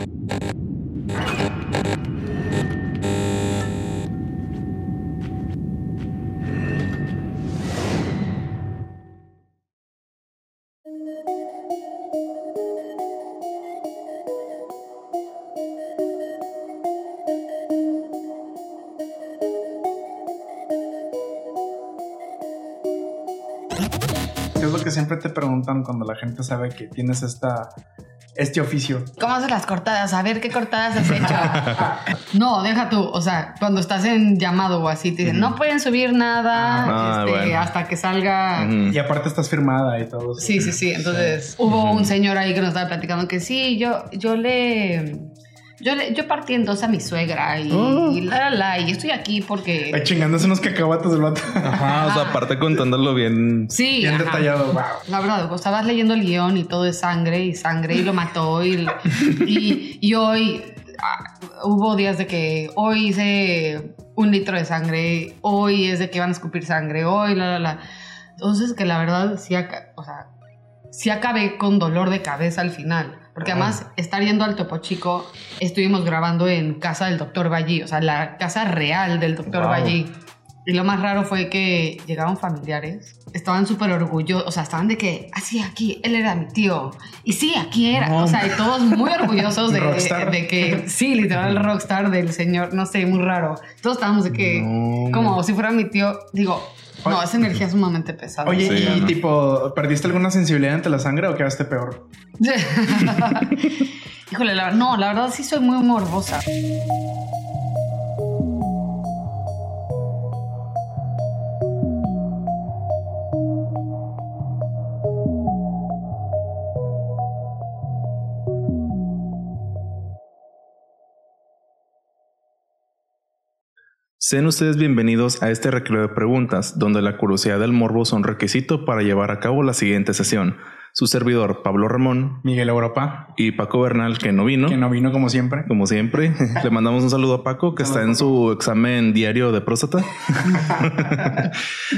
¿Qué es lo que siempre te preguntan cuando la gente sabe que tienes esta, este oficio? ¿Cómo haces las cortadas? A ver qué cortadas has hecho. no, deja tú. O sea, cuando estás en llamado o así, te dicen, no pueden subir nada Ah, este, bueno. hasta que salga. Y aparte estás firmada y todo. Sí, sí, sí. Entonces hubo un señor ahí que nos estaba platicando que sí, yo, yo le. Yo, le, yo partí en dos a mi suegra y, Oh. y la, la, la, y estoy aquí porque. Ay, chingándose unos cacahuates del vato. Ajá, o sea, aparte contándolo bien. Sí, Bien ajá. detallado. Wow. La verdad, o estabas leyendo el guion y todo es sangre y sangre y lo mató y, y, y hoy ah, hubo días de que hoy hice un litro de sangre, hoy es de que van a escupir sangre, hoy la, la, la. Entonces que la verdad sí, aca- o sea, sí acabé con dolor de cabeza al final. Porque además, estar yendo al Topo Chico, estuvimos grabando en casa del doctor Ballí, o sea, la casa real del doctor Wow. Y lo más raro fue que llegaron familiares, estaban súper orgullosos, o sea, estaban de que, ah, sí, aquí, él era mi tío. Y sí, aquí era. No. O sea, y todos muy orgullosos de, de que, sí, literal, el rockstar del señor, no sé, muy raro. Todos estábamos de que, No. como si fuera mi tío, digo, no, esa energía es sumamente pesada. Oye, Sí, y ¿no? tipo, ¿perdiste alguna sensibilidad ante la sangre o quedaste peor? Híjole, la, no, la verdad sí soy muy morbosa. Sean ustedes bienvenidos a este recreo de preguntas, donde la curiosidad del morbo son requisito para llevar a cabo la siguiente sesión. Su servidor, Pablo Ramón, Miguel Europa, y Paco Bernal, que no vino. que no vino como siempre. Como siempre, le mandamos un saludo a Paco que está en su examen diario de próstata.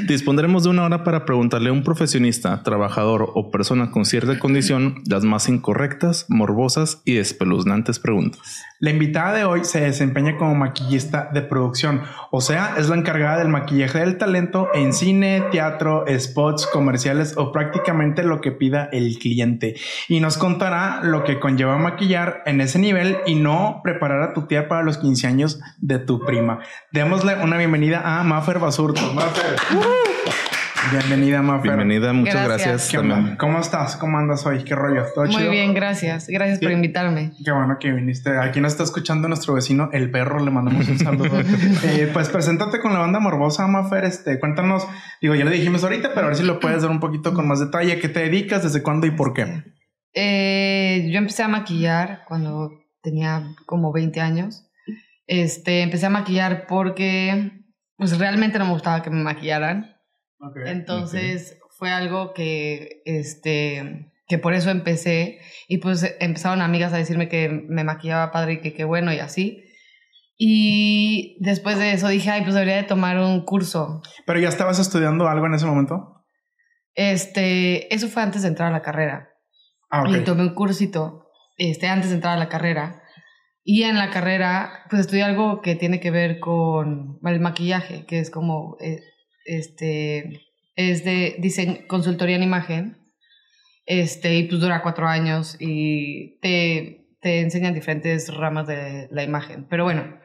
Dispondremos de una hora para preguntarle a un profesionista, trabajador o persona con cierta condición las más incorrectas, morbosas y espeluznantes preguntas. La invitada de hoy se desempeña como maquillista de producción, o sea, es la encargada del maquillaje del talento en cine, teatro, spots, comerciales o prácticamente lo que pida el cliente. Y nos contará lo que conlleva maquillar en ese nivel y no preparar a tu tía para los 15 años de tu prima. Démosle una bienvenida a Mafer Basurto. Bienvenida, Mafer. Bienvenida, muchas Gracias. ¿Cómo estás? ¿Cómo andas hoy? ¿Qué rollo? ¿Todo Muy chido? bien, gracias. Gracias por invitarme. Qué bueno que viniste. Aquí nos está escuchando nuestro vecino, el perro. Le mandamos un saludo. Eh, pues preséntate con la banda morbosa, Mafer. Este, cuéntanos. Digo, ya le dijimos ahorita, pero a ver si lo puedes dar un poquito con más detalle. ¿A qué te dedicas? ¿Desde cuándo y por qué? Eh, yo empecé a maquillar cuando tenía como 20 años. Este, empecé a maquillar porque pues realmente no me gustaba que me maquillaran. Entonces fue algo que, este, que por eso empecé y pues empezaron amigas a decirme que me maquillaba padre y que qué bueno y así. Y después de eso dije, ay, pues debería de tomar un curso. Pero ya estabas estudiando algo en ese momento. Este, eso fue antes de entrar a la carrera. Ah, Y tomé un cursito este, antes de entrar a la carrera. Y en la carrera, pues estudié algo que tiene que ver con el maquillaje, que es como, eh, este, es de diseño, consultoría en imagen. Este, y pues dura cuatro años y te, te enseñan diferentes ramas de la imagen. Pero bueno,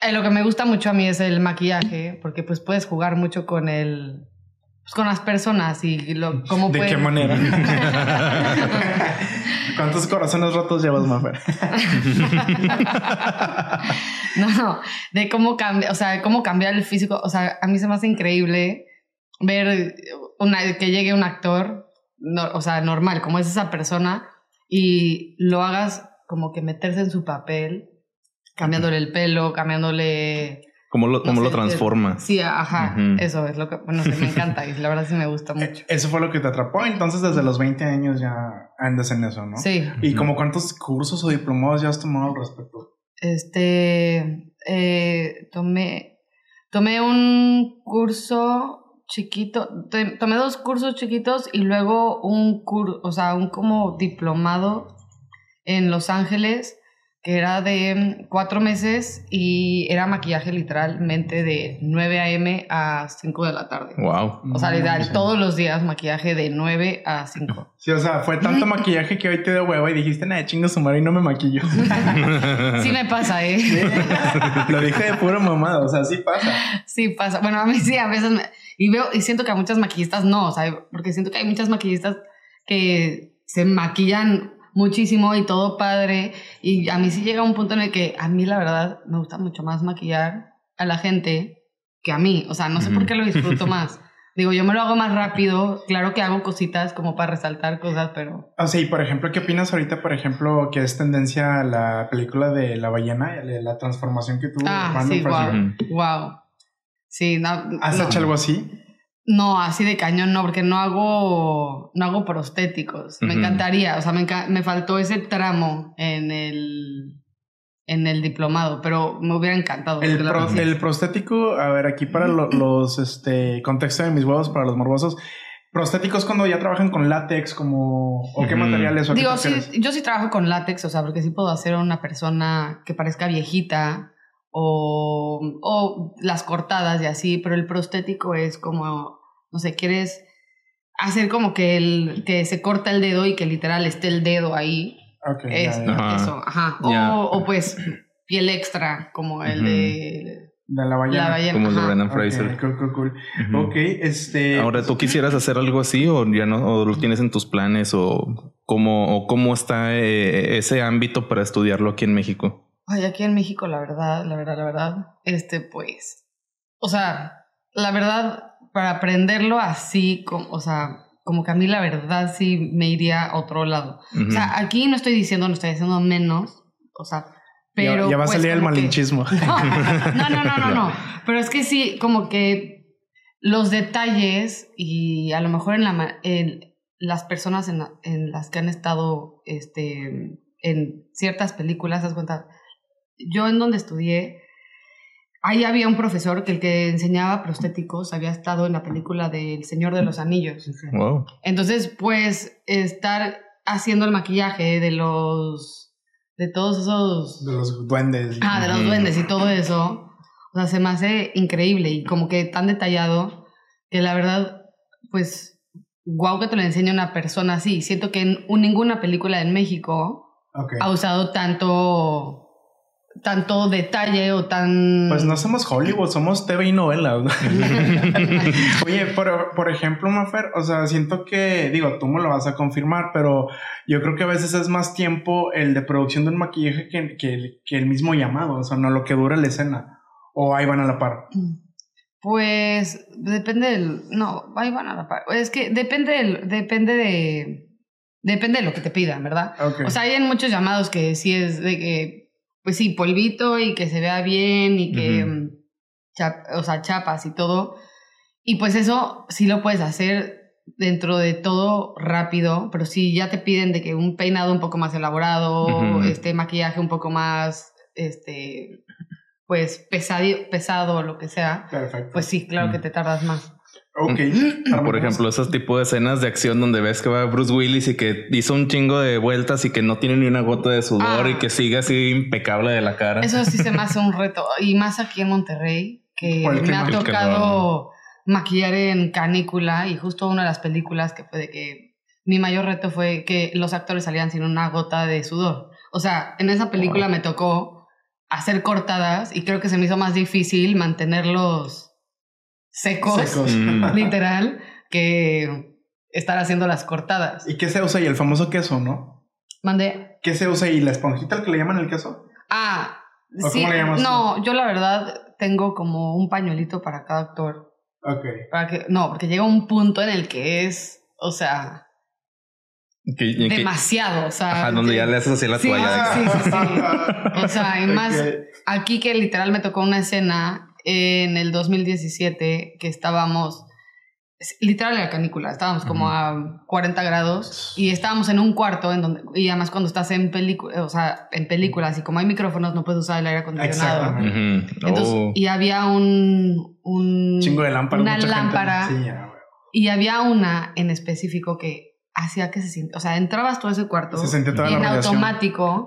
eh, lo que me gusta mucho a mí es el maquillaje, porque pues puedes jugar mucho con el, pues, con las personas y lo, cómo ¿De qué manera? ¿Cuántos corazones rotos llevas, Mafer? No, de cómo cambia, o sea, cómo cambiar el físico. O sea, a mí se me hace increíble ver una, que llegue un actor, no- o sea, normal, como es esa persona, y lo hagas como que meterse en su papel, cambiándole el pelo, cambiándole... ¿Cómo lo, no cómo sé, lo transforma? Sí, ajá, eso es lo que, bueno, sí, me encanta y la verdad sí me gusta mucho. Eso fue lo que te atrapó. Entonces, desde los 20 años ya andas en eso, ¿no? Sí, ¿Y como cuántos cursos o diplomados ya has tomado al respecto? este, eh, tomé, tomé un curso chiquito, tomé dos cursos chiquitos y luego un curso, o sea, un como diplomado en Los Ángeles que era de cuatro meses y era maquillaje literalmente de 9 a.m. a 5 de la tarde. Wow. O sea, literal, manches. todos los días maquillaje de 9 a 5. Sí, o sea, fue tanto maquillaje que hoy te dio huevo y dijiste, nada, chingo su madre y no me maquillo. Sí me pasa, ¿eh? Lo dije de pura mamada, o sea, sí pasa. Sí pasa. Bueno, a mí sí, a veces me... Y veo, y siento que a muchas maquillistas no, o sea, porque siento que hay muchas maquillistas que se maquillan muchísimo y todo padre. Y a mí sí llega un punto en el que a mí la verdad me gusta mucho más maquillar a la gente que a mí. O sea, no sé por qué lo disfruto más. Digo, yo me lo hago más rápido. Claro que hago cositas como para resaltar cosas, pero... O sea, y por ejemplo, ¿qué opinas ahorita, por ejemplo, que es tendencia la película de La Ballena, la, la transformación que tuvo Ah, sí, wow. Wow. Sí, no, ¿Has no. hecho algo así? No, así de cañón no, porque no hago, no hago prostéticos. Me encantaría, o sea, me, enca- me faltó ese tramo en el, en el diplomado, pero me hubiera encantado. El, pro- prostético, a ver, aquí para lo- los, este, contexto de mis huevos, para los morbosos, prostéticos cuando ya trabajan con látex, como, o qué materiales, o a qué Digo, sí, yo sí trabajo con látex, o sea, porque sí puedo hacer una persona que parezca viejita o, o las cortadas y así, pero el prostético es como, no sé, quieres hacer como que, el, que se corta el dedo y que literal esté el dedo ahí. Es. Eso, ajá. O, o pues piel extra, como el de De la ballena. la ballena. Como el de Ok, Fraser. cool, cool, cool. Ujú. Ok, este... Ahora, ¿tú quisieras hacer algo así o ya no? ¿O lo tienes en tus planes? ¿O cómo, o cómo está eh, ese ámbito para estudiarlo aquí en México? Ay, aquí en México, la verdad, la verdad, la verdad, este, pues, o sea, la verdad, para aprenderlo así, como, o sea, como que a mí la verdad sí me iría a otro lado. O sea, aquí no estoy diciendo, no estoy diciendo menos, o sea, Ya- pero... ya, va a pues, salir el que- malinchismo. No, no, no, no, no. Pero es que sí, como que los detalles y a lo mejor en, la, ma- en las personas en, la- en las que han estado este, en ciertas películas, ¿te das cuenta? Yo en donde estudié, ahí había un profesor que el que enseñaba prostéticos había estado en la película de El Señor de los Anillos. Wow. Entonces, pues, estar haciendo el maquillaje de los... de todos esos... De los duendes. Ah, de los duendes y todo eso. O sea, se me hace increíble y como que tan detallado que la verdad, pues, guau que te lo enseña una persona así. Siento que en un- ninguna película en México Ok. ha usado tanto tanto detalle o tan... Pues no somos Hollywood, somos TV y novelas. ¿no? Oye, por, por ejemplo, Mafer, o sea, siento que, digo, tú me lo vas a confirmar, pero yo creo que a veces es más tiempo el de producción de un maquillaje que, que, el- que el mismo llamado, o sea, no lo que dura la escena. O ahí van a la par. Pues depende del... No, ahí van a la par. Es que depende del, depende de... Depende de lo que te pidan, ¿verdad? O sea, hay en muchos llamados que sí es de que, pues sí, polvito y que se vea bien y que, mm, chap- o sea, chapas y todo. Y pues eso sí lo puedes hacer dentro de todo rápido, pero si ya te piden de que un peinado un poco más elaborado, este maquillaje un poco más, este, pues pesado, pesado o lo que sea, Perfecto. pues sí, claro Mm. que te tardas más. Ok. Por ejemplo, esos tipos de escenas de acción donde ves que va Bruce Willis y que hizo un chingo de vueltas y que no tiene ni una gota de sudor Ah. y que sigue así impecable de la cara. Eso sí se me hace un reto. Y más aquí en Monterrey, que me ha clima. Tocado maquillar en canícula. Y justo una de las películas que fue de que mi mayor reto fue que los actores salían sin una gota de sudor. O sea, en esa película Wow. me tocó hacer cortadas y creo que se me hizo más difícil mantenerlos secos, Secos. Mm. literal, que estar haciendo las cortadas. ¿Y qué se usa? Y el famoso queso, ¿no? Mandé. ¿Qué se usa? ¿Y la esponjita al que le llaman el queso? Ah, ¿O sí. cómo le llamas No, yo la verdad tengo como un pañuelito para cada actor. Ok. Para que, no, porque llega un punto en el que es, o sea, Que- que- demasiado, o sea. ajá, donde que- ya le haces así la Sí, toalla. sí, sí, sí. O sea, y más aquí que literal me tocó una escena en el 2017 que estábamos, es- literal en la canícula, estábamos como a 40 grados y estábamos en un cuarto en donde, y además cuando estás en película, o sea, en películas y como hay micrófonos no puedes usar el aire acondicionado. Entonces, Oh. y había un, un Chingo de lámparas. una mucha gente- lámpara Sí, ya, güey. y había una en específico que hacía que se sintiera, o sea, entrabas todo ese cuarto Se sentía toda y en la radiación. automático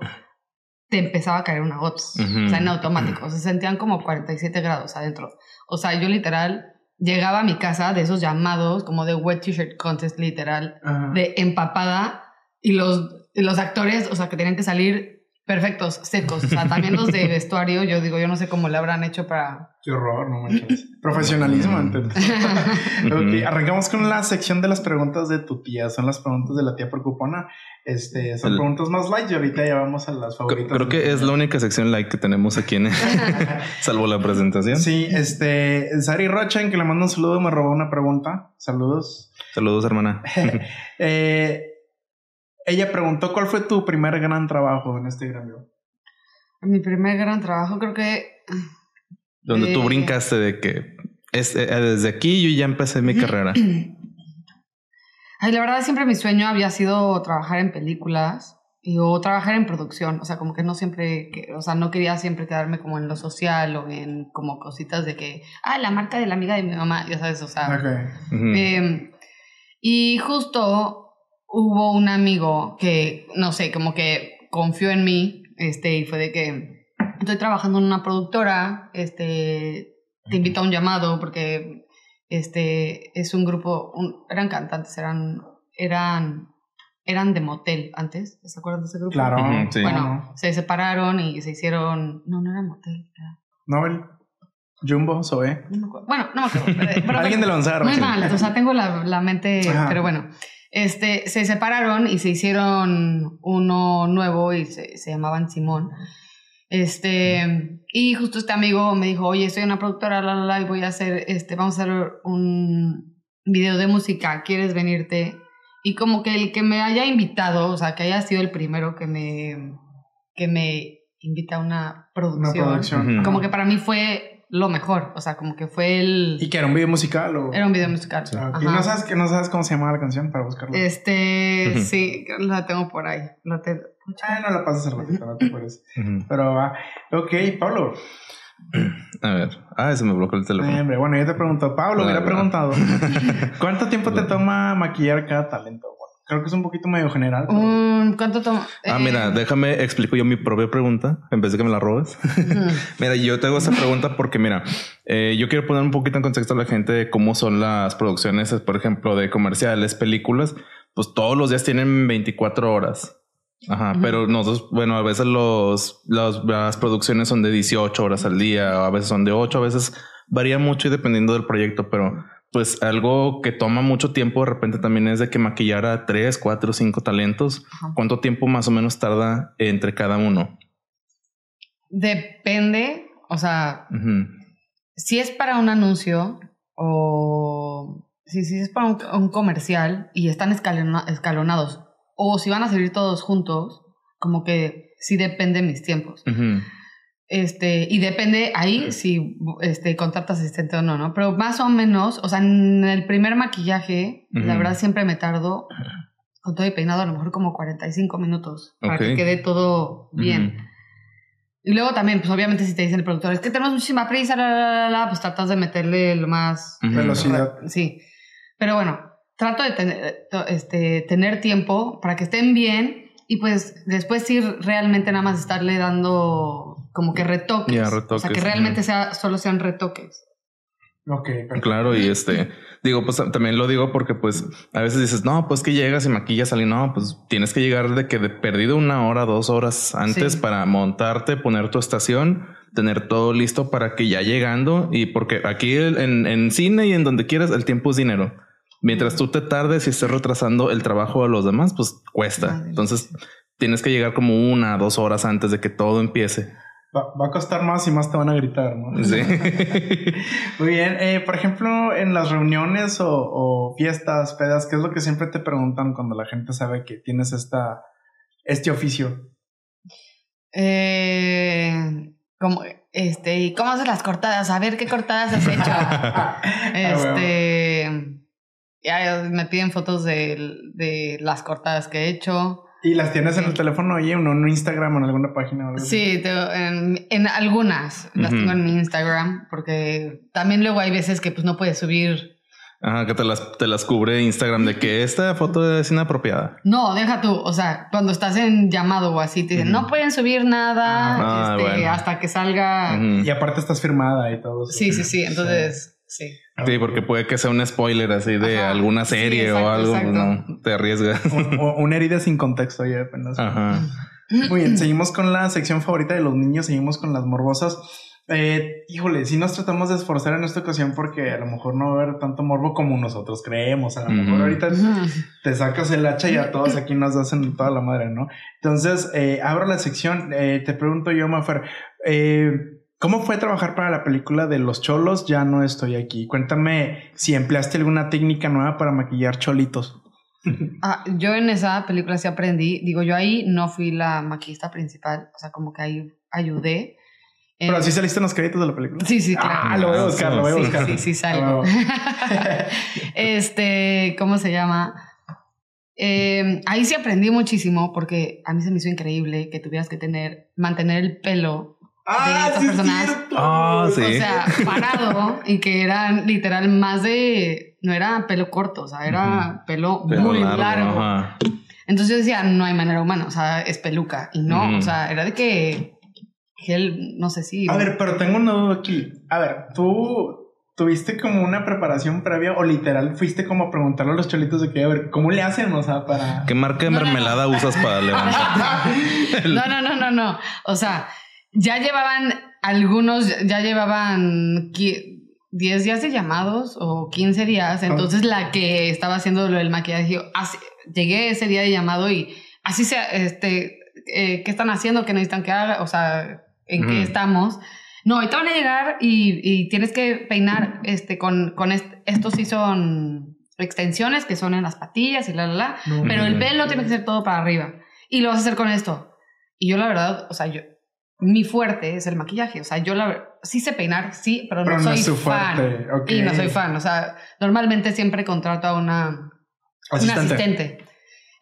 te empezaba a caer una gota. Ujú. O sea, en automático. Se sentían como 47 grados adentro. O sea, yo literal llegaba a mi casa de esos llamados como de wet t-shirt contest literal, de empapada y los, los actores, o sea, que tenían que salir perfectos, secos. O sea, también los de vestuario, yo digo, yo no sé cómo le habrán hecho para... Qué horror, no manches. Profesionalismo ante todo. Ok, arrancamos con la sección de las preguntas de tu tía. Son las preguntas de la tía preocupona. Este, son El- preguntas más light y ahorita ya vamos a las favoritas. Creo que es la única sección like que tenemos aquí en salvo la presentación. Sí, este, Sari Rocha, en que le mando un saludo, me robó una pregunta. Saludos. Saludos, hermana. Eh, ella preguntó cuál fue tu primer gran trabajo en este gremio. Mi primer gran trabajo creo que... Donde tú Eh. brincaste de que es, eh, desde aquí yo ya empecé mi carrera. Ay, la verdad siempre mi sueño había sido trabajar en películas y, o trabajar en producción, o sea, como que no siempre, que, o sea, no quería siempre quedarme como en lo social o en como cositas de que, ah, la marca de la amiga de mi mamá, ya sabes, o sea. Ok. Ujú. eh, y justo hubo un amigo que, no sé, como que confió en mí, este, y fue de que estoy trabajando en una productora, este, te invito a un llamado porque este es un grupo, un- eran cantantes, eran, eran, eran de motel antes, ¿se acuerdan de ese grupo? Claro. Sí. Bueno, se separaron y se hicieron, no, no era motel, era- Nobel, Jumbo, Zoe. no me acuerdo. Bueno, no me acuerdo. pero- pero- Alguien de Lonzar. muy sí. mal, o sea, tengo la, la mente, Ajá. pero bueno. Este, se separaron y se hicieron uno nuevo y se, se llamaban Simón. Este, y justo este amigo me dijo, oye, en una productora, la, la, la, y voy a hacer, este, vamos a hacer un video de música, ¿quieres venirte? Y como que el que me haya invitado, o sea, que haya sido el primero que me, que me invita a una Una producción, producción. Ujú. como que para mí fue lo mejor, o sea, como que fue el... ¿Y que era un video musical o...? Era un video musical. Ah. Ajá. ¿No sabes, que no sabes cómo se llama la canción para buscarla? Este, sí, la tengo por ahí. La te- Ah, no la pasas al ratito, no te puedes. Pero va. Ok, Pablo. A ver. Ah, se me bloqueó el teléfono. Eh, hombre, bueno, yo te pregunto, Pablo, hubiera preguntado. ¿Cuánto tiempo te toma maquillar cada talento? Creo que es un poquito medio general. pero- Un- ¿Cuánto toma? Ah, Eh, mira, déjame explico yo mi propia pregunta en vez de que me la robes. Mira, yo te hago esa pregunta porque, mira, eh, yo quiero poner un poquito en contexto a la gente de cómo son las producciones, por ejemplo, de comerciales, películas. Pues todos los días tienen 24 horas. Ajá, Ujú. pero nosotros, bueno, a veces los, los- las producciones son de 18 horas al día, a veces son de 8, a veces varía mucho y dependiendo del proyecto, pero pues algo que toma mucho tiempo de repente también es de que maquillar a 3, 4, 5 talentos. Ajá. ¿Cuánto tiempo más o menos tarda entre cada uno? Depende, o sea, si es para un anuncio o si, si es para un, un comercial y están escalona- escalonados o si van a salir todos juntos, como que sí depende mis tiempos. Este, y depende ahí si este, contratas asistente o no, ¿no? Pero más o menos, o sea, en el primer maquillaje, la verdad siempre me tardo con todo y peinado a lo mejor como 45 minutos para que quede todo bien. Y luego también, pues obviamente si te dice el productor, es que tenemos muchísima prisa, la, la, la, la, pues tratas de meterle lo más... Velocidad. Sí. Pero bueno, trato de tener, to- este, tener tiempo para que estén bien y pues después sí realmente nada más estarle dando como que retoques. O sea, retoques, que realmente sea, solo sean retoques. Ok, perfecto. Claro, y este, digo, pues también lo digo porque pues a veces dices, no, pues que llegas y maquillas y no, pues tienes que llegar de que de perdido una hora, dos horas antes Sí. para montarte, poner tu estación, tener todo listo para que ya llegando y porque aquí en, en cine y en donde quieras el tiempo es dinero. Mientras tú te tardes y estés retrasando el trabajo de los demás, pues cuesta. Entonces tienes que llegar como una, dos horas antes de que todo empiece. Va, va a costar más y más te van a gritar, ¿no? Sí. Muy bien. Eh, por ejemplo, en las reuniones o, o fiestas, pedas, ¿qué es lo que siempre te preguntan cuando la gente sabe que tienes esta, este oficio? Eh, como, este, ¿y cómo haces las cortadas? A ver qué cortadas has hecho. Ah, este, ya me piden fotos de, de las cortadas que he hecho. ¿Y las tienes en el teléfono oye, en un Instagram o en alguna página? o algo? Sí, tengo- en, en algunas las tengo en mi Instagram, porque también luego hay veces que pues no puedes subir Ajá, que te las, te las cubre Instagram de que esta foto es inapropiada. No, deja tú. O sea, cuando estás en llamado o así, te dicen, no pueden subir nada Ah, este, bueno. hasta que salga. Y aparte estás firmada y todo. eso. Sí, sí, sí. Entonces, sí. Sí, porque puede que sea un spoiler así de Ajá. alguna Sí, serie exacto, o algo, exacto. no, te arriesgas. Un- un- una herida sin contexto ya apenas. Ajá. Muy bien, seguimos con la sección favorita de los niños, seguimos con las morbosas. Eh, híjole, si nos tratamos de esforzar en esta ocasión porque a lo mejor no va a haber tanto morbo como nosotros creemos. A lo mejor ahorita te sacas el hacha y a todos aquí nos hacen toda la madre, ¿no? Entonces, eh, abro la sección. eh, te pregunto yo, Mafer, eh, ¿cómo fue trabajar para la película de Los Cholos? Ya no estoy aquí. Cuéntame si empleaste alguna técnica nueva para maquillar cholitos. Ah, yo en esa película sí aprendí. Digo, yo ahí no fui la maquillista principal. O sea, como que ahí ayudé. Pero Eh, así saliste en los créditos de la película. Sí, sí, claro. Ah, lo voy a buscar, lo voy a Sí, buscar. sí, sí, salgo. Ah, este, ¿cómo se llama? Eh, ahí sí aprendí muchísimo porque a mí se me hizo increíble que tuvieras que tener, mantener el pelo Ah, estas sí personas. Ah, sí. O sea, parado y que eran literal más de. No era pelo corto, o sea, era pelo, muy largo. ajá. Entonces yo decía, no hay manera humana, o sea, es peluca. Y no, o sea, era de que. Gel, no sé si. A ver, pero tengo una duda aquí. A ver, tú tuviste como una preparación previa o literal fuiste como a preguntarle a los cholitos de que, a ver, ¿cómo le hacen? O sea, para. ¿Qué marca de No, no, no. mermelada usas para levantar? No, no, no, no, no. O sea, ya llevaban algunos, ya llevaban qui- 10 días de llamados o 15 días. Entonces la que estaba haciendo lo del maquillaje, así- llegué ese día de llamado y así sea, este, eh, ¿qué están haciendo? ¿Qué necesitan que haga? O sea, ¿en qué estamos? No, ahorita van a llegar y, y tienes que peinar este, con, con est- estos sí son extensiones que son en las patillas y la, la, la. No. Pero el pelo tiene que ser todo para arriba. Y lo vas a hacer con esto. Y yo la verdad, o sea, yo, mi fuerte es el maquillaje. O sea, yo la sí sé peinar, sí, pero, Pero no no soy es su fan. fuerte. Y no soy fan. O sea, normalmente siempre contrato a una, Asistente. una asistente.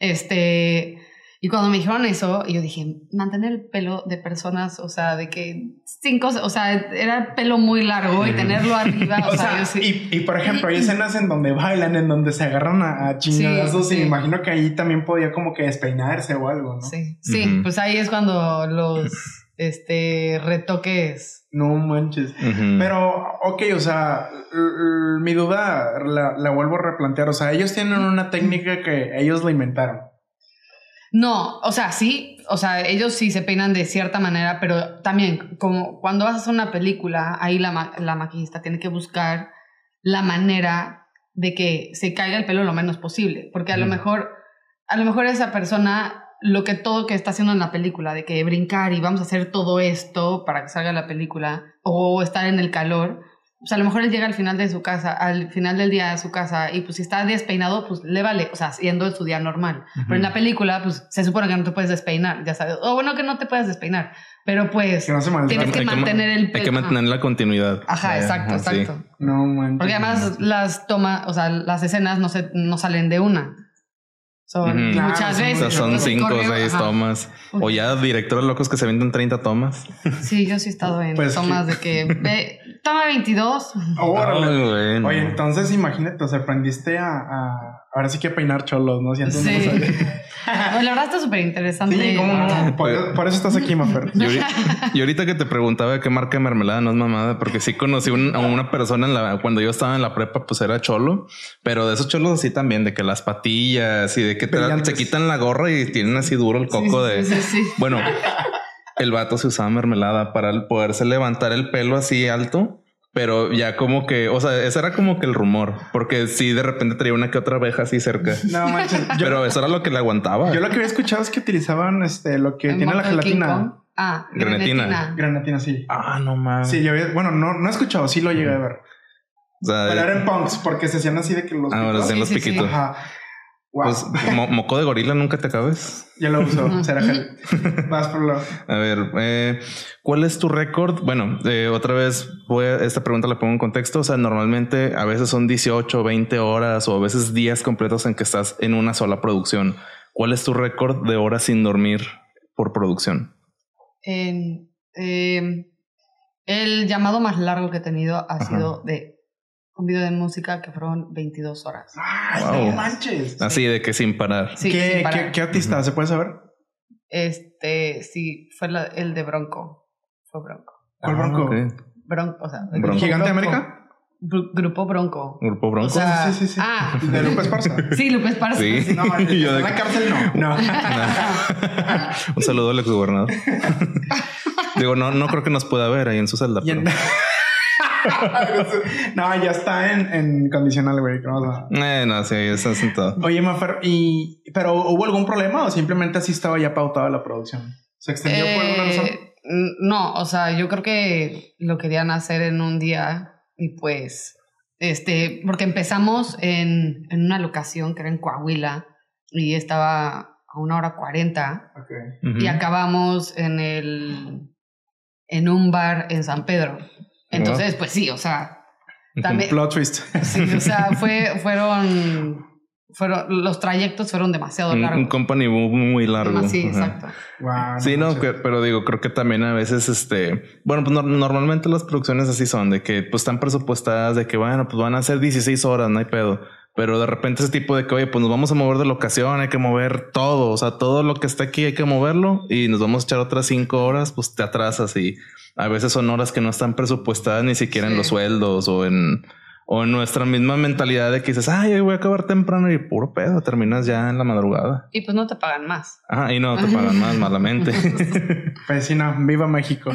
Este, y cuando me dijeron eso, yo dije, mantener el pelo de personas, o sea, de que cinco, o sea, era pelo muy largo y tenerlo arriba, o, O sea, sea, yo sí. y, y, por ejemplo, hay escenas en donde bailan, en donde se agarran a, a chingadazos Sí, y me imagino que ahí también podía como que despeinarse o algo, ¿no? Sí, sí, pues ahí es cuando los este retoques. No manches. Pero, ok, o sea, mi duda la, la vuelvo a replantear. O sea, ellos tienen una técnica que ellos la inventaron. No, o sea, sí, o sea, ellos sí se peinan de cierta manera, pero también como cuando vas a hacer una película, ahí la, ma- la maquillista tiene que buscar la manera de que se caiga el pelo lo menos posible, porque a lo mejor, a lo mejor esa persona lo que todo que está haciendo en la película, de que brincar y vamos a hacer todo esto para que salga la película, o estar en el calor, o sea, a lo mejor él llega al final de su casa, al final del día de su casa, y pues si está despeinado, pues le vale, o sea, siendo su día normal. Pero en la película, pues se supone que no te puedes despeinar, ya sabes. O bueno, que no te puedes despeinar, pero pues Que no se tienes que Hay ma- mantener el Hay que pelo. mantener la continuidad. Ajá, Eh, exacto, sí. exacto. No. Porque además las tomas, o sea, las escenas no, se, no salen de una. Son. Claro, muchas O veces. sea, son cinco o seis ajá. tomas. O ya directores locos que se venden 30 tomas. Sí, yo sí he estado en Pues tomas de que ve, toma 22. Órale. Ay, bueno. Oye, entonces imagínate, o sea, aprendiste a, a- ahora sí que a peinar cholos, ¿no? Si antes no Pues la verdad está súper interesante. Sí. Por, por eso estás aquí, Mafer. Y ahorita, y ahorita que te preguntaba qué marca de mermelada no es mamada, porque sí conocí un- a una persona en la, cuando yo estaba en la prepa, pues era cholo, pero de esos cholos así también, de que las patillas y de que te, se quitan la gorra y tienen así duro el coco de. Sí, sí, sí. Bueno, el vato se usaba mermelada para poderse levantar el pelo así alto. Pero ya como que, o sea, ese era como que el rumor, porque sí de repente traía una que otra abeja así cerca. No manches. Yo, Pero eso era lo que le aguantaba. yo lo que había escuchado es que utilizaban este, lo que El tiene la gelatina. Ah, Granatina. granatina. Granatina, sí. Ah, no mames. Sí, yo había, bueno, no, no he escuchado, sí lo llegué a ver. O sea, Pero era en punks, porque se hacían así de que los. ah, ahora sí, Sí, los sí, sí. piquitos. Ajá. Wow. Pues mo- moco de gorila nunca te acabes. ya lo uso. Será gel. Vas por lo. A ver, eh, ¿cuál es tu récord? Bueno, eh, otra vez, voy a- esta pregunta la pongo en contexto. O sea, normalmente a veces son 18, 20 horas o a veces días completos en que estás en una sola producción. ¿Cuál es tu récord de horas sin dormir por producción? En, eh, el llamado más largo que he tenido ha Ajá. sido de un video de música que fueron 22 horas. ¡Ay, Wow. no manches! Así de que sin parar. Sí, ¿Qué, sin parar. qué- qué artista? ¿Se puede saber? Este, sí, fue la- el de Bronco. Fue Bronco. ¿Cuál Ah, Bronco? Bronco, o sea, el Bronco. ¿Gigante Bronco. América? Gru- grupo Bronco. Grupo Bronco. O sea, sí, sí, sí. Ah, De Lupe Esparza. sí, Lupe Esparza. Sí. sí. No, Yo de- la cárcel no. No. Un saludo al exgobernador. Digo, no, no creo que nos pueda ver ahí en su celda. Pero- no, ya está en, en condicional, güey. ¿qué vamos a- Eh, no, sí, ahí está sentado. Oye, Mafer, ¿y, pero hubo algún problema o simplemente así estaba ya pautada la producción? ¿Se extendió por alguna razón? Eh, n- no, o sea, yo creo que lo querían hacer en un día y pues, este, porque empezamos en, en una locación que era en Coahuila y estaba a una hora cuarenta Ok. Ujú. y acabamos en el, en un bar en San Pedro. Entonces, pues sí, o sea, también, Plot twist. sí, o sea, fue, fueron, fueron, los trayectos fueron demasiado Un, un largos. company muy, largo. Sí, exacto. Wow, Sí, no, que- pero digo, creo que también a veces, este, bueno, pues nor- normalmente las producciones así son, de que pues están presupuestadas, de que bueno, pues van a ser 16 horas, no hay pedo. Pero de repente ese tipo de que, oye, pues nos vamos a mover de locación, hay que mover todo, o sea, todo lo que está aquí hay que moverlo y nos vamos a echar otras cinco horas, pues te atrasas y a veces son horas que no están presupuestadas ni siquiera en los sueldos o en, o en nuestra misma mentalidad de que dices, ay, hoy voy a acabar temprano y puro pedo, terminas ya en la madrugada. Y pues no te pagan más. Ajá, y no te pagan más malamente. Pues sí, no, viva México.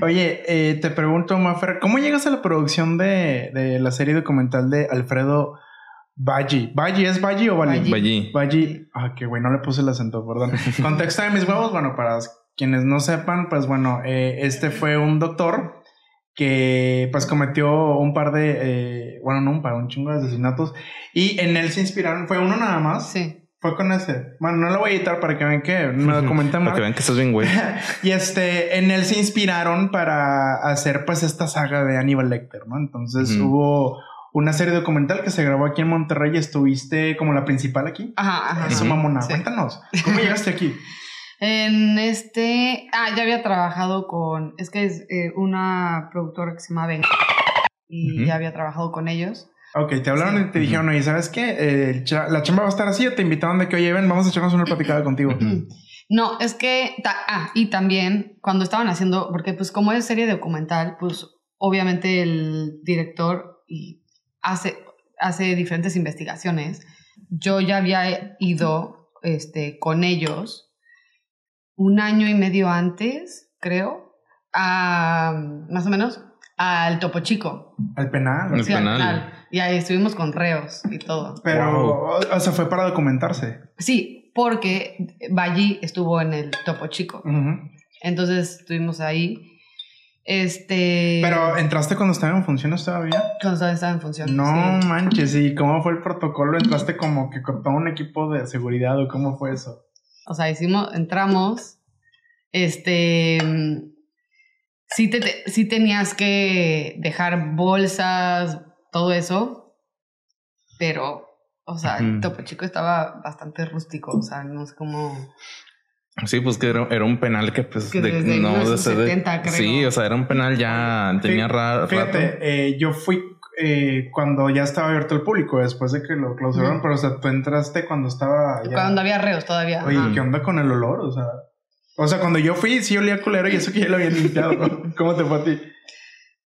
Oye, eh, te pregunto, Mafer, ¿cómo llegas a la producción de, de la serie documental de Alfredo Baggi? ¿Baggi es Baggi o Bali? Baggi. Allí. Baggi. Ah, qué güey, no le puse el acento, perdón. Contexto de mis huevos, bueno, para quienes no sepan, pues bueno, eh, este fue un doctor que pues cometió un par de, eh, bueno, no un par, un chingo de asesinatos y en él se inspiraron, fue uno nada más, Sí. fue con ese. Bueno, no lo voy a editar para que vean que me documenté Para que vean que estás bien, güey. Y este, en él se inspiraron para hacer pues esta saga de Aníbal Lecter, ¿no? Entonces hubo una serie documental que se grabó aquí en Monterrey y estuviste como la principal aquí. Ajá, ajá. Eso, mamona, Sí. cuéntanos, ¿cómo llegaste aquí? En este. Ah, ya había trabajado con. Es que es eh, una productora que se llama Ben. Y ya había trabajado con ellos. Ok, te hablaron Sí. y te dijeron, oye, ¿sabes qué? Eh, cha- la chamba va a estar así, te invitaron de que, oye, ven, vamos a echarnos una platicada contigo. No, es que. ta- ah, y también cuando estaban haciendo. Porque, pues, como es serie documental, pues, obviamente el director y hace, hace diferentes investigaciones. Yo ya había ido este, con ellos un año y medio antes, creo, a, más o menos, al Topo Chico. Al penal. Sí, al penal. Y ahí estuvimos con reos y todo. Pero, Wow. o, sea, fue para documentarse. Sí, porque Balli estuvo en el Topo Chico. Entonces estuvimos ahí. Este. Pero, ¿entraste cuando estaba en funciones todavía? Cuando estaba en función. No sí. manches, ¿y cómo fue el protocolo? ¿Entraste como que con todo un equipo de seguridad o cómo fue eso? O sea, hicimos, entramos. Este. mm, Sí, te, te- sí tenías que dejar bolsas, todo eso. Pero, o sea, el Ujú. Topo Chico estaba bastante rústico. O sea, no sé cómo. Sí, pues que era, era un penal que pues Que desde de, no, de, 1970 creo. Sí, o sea, era un penal ya tenía Fí- ra- rato. Fíjate, eh, yo fui eh, cuando ya estaba abierto el público, después de que lo clausuraron, pero o sea, tú entraste cuando estaba ya... Cuando había reos todavía. Oye. ¿qué onda con el olor? O sea, o sea, cuando yo fui sí olía culero y eso que ya lo había limpiado. ¿Cómo te fue a ti?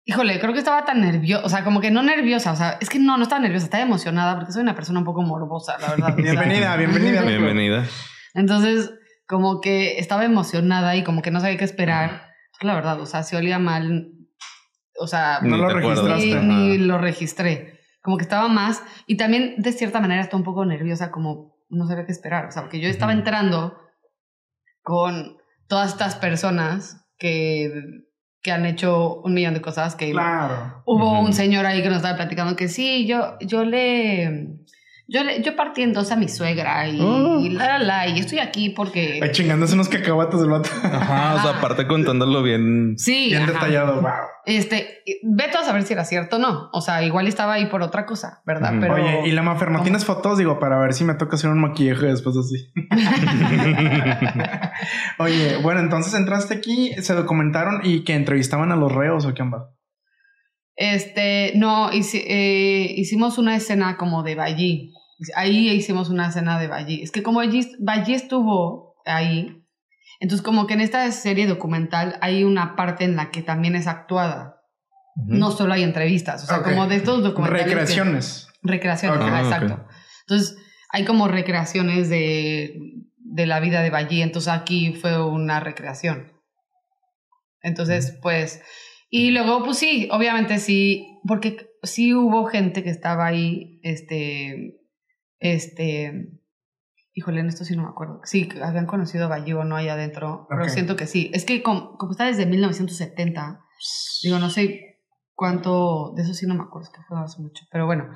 Híjole, creo que estaba tan nerviosa, o sea, como que no nerviosa, o sea, es que no, no estaba nerviosa, estaba emocionada porque soy una persona un poco morbosa, la verdad. Bienvenida, bienvenida. Bienvenida. Entonces, como que estaba emocionada y como que no sabía qué esperar. La verdad, o sea, si olía mal, o sea, No Ni lo te acuerdas. registraste. ni, ni Ajá. lo registré. Como que estaba más y también de cierta manera estaba un poco nerviosa, como no sabía qué esperar, o sea, porque yo estaba entrando con todas estas personas que, que han hecho un millón de cosas que Claro. Hubo un señor ahí que nos estaba platicando que sí, yo, yo le. Yo, le, yo partí en dos a mi suegra y, Oh. y la, la, la, y estoy aquí porque. Ay, chingándose unos cacahuates del vato. Ajá, o sea, aparte contándolo bien. Sí, Bien ajá. detallado, wow. Este, vete a saber si era cierto o no. O sea, igual estaba ahí por otra cosa, ¿verdad? Pero. Oye, y la Mafer, ¿no tienes fotos? Digo, para ver si me toca hacer un maquillaje después así. Oye, bueno, entonces entraste aquí, se documentaron y que entrevistaban a los reos o qué onda. Este, no, eh, hicimos una escena como de Ballí. Ahí hicimos una escena de Ballí. Es que como Ballí estuvo ahí, entonces como que en esta serie documental hay una parte en la que también es actuada. No solo hay entrevistas, o sea, como de estos documentales. que- Recreaciones. Recreaciones, Ah, exacto. Entonces, hay como recreaciones de, de la vida de Ballí, entonces aquí fue una recreación. Entonces, pues, y luego, pues sí, obviamente sí, porque sí hubo gente que estaba ahí, este, este, híjole, en esto sí no me acuerdo, sí, habían conocido a Ballí o no allá adentro, pero siento que sí. Es que como, como está desde 1970, Digo, no sé cuánto, de eso sí no me acuerdo, es que fue hace mucho, pero bueno.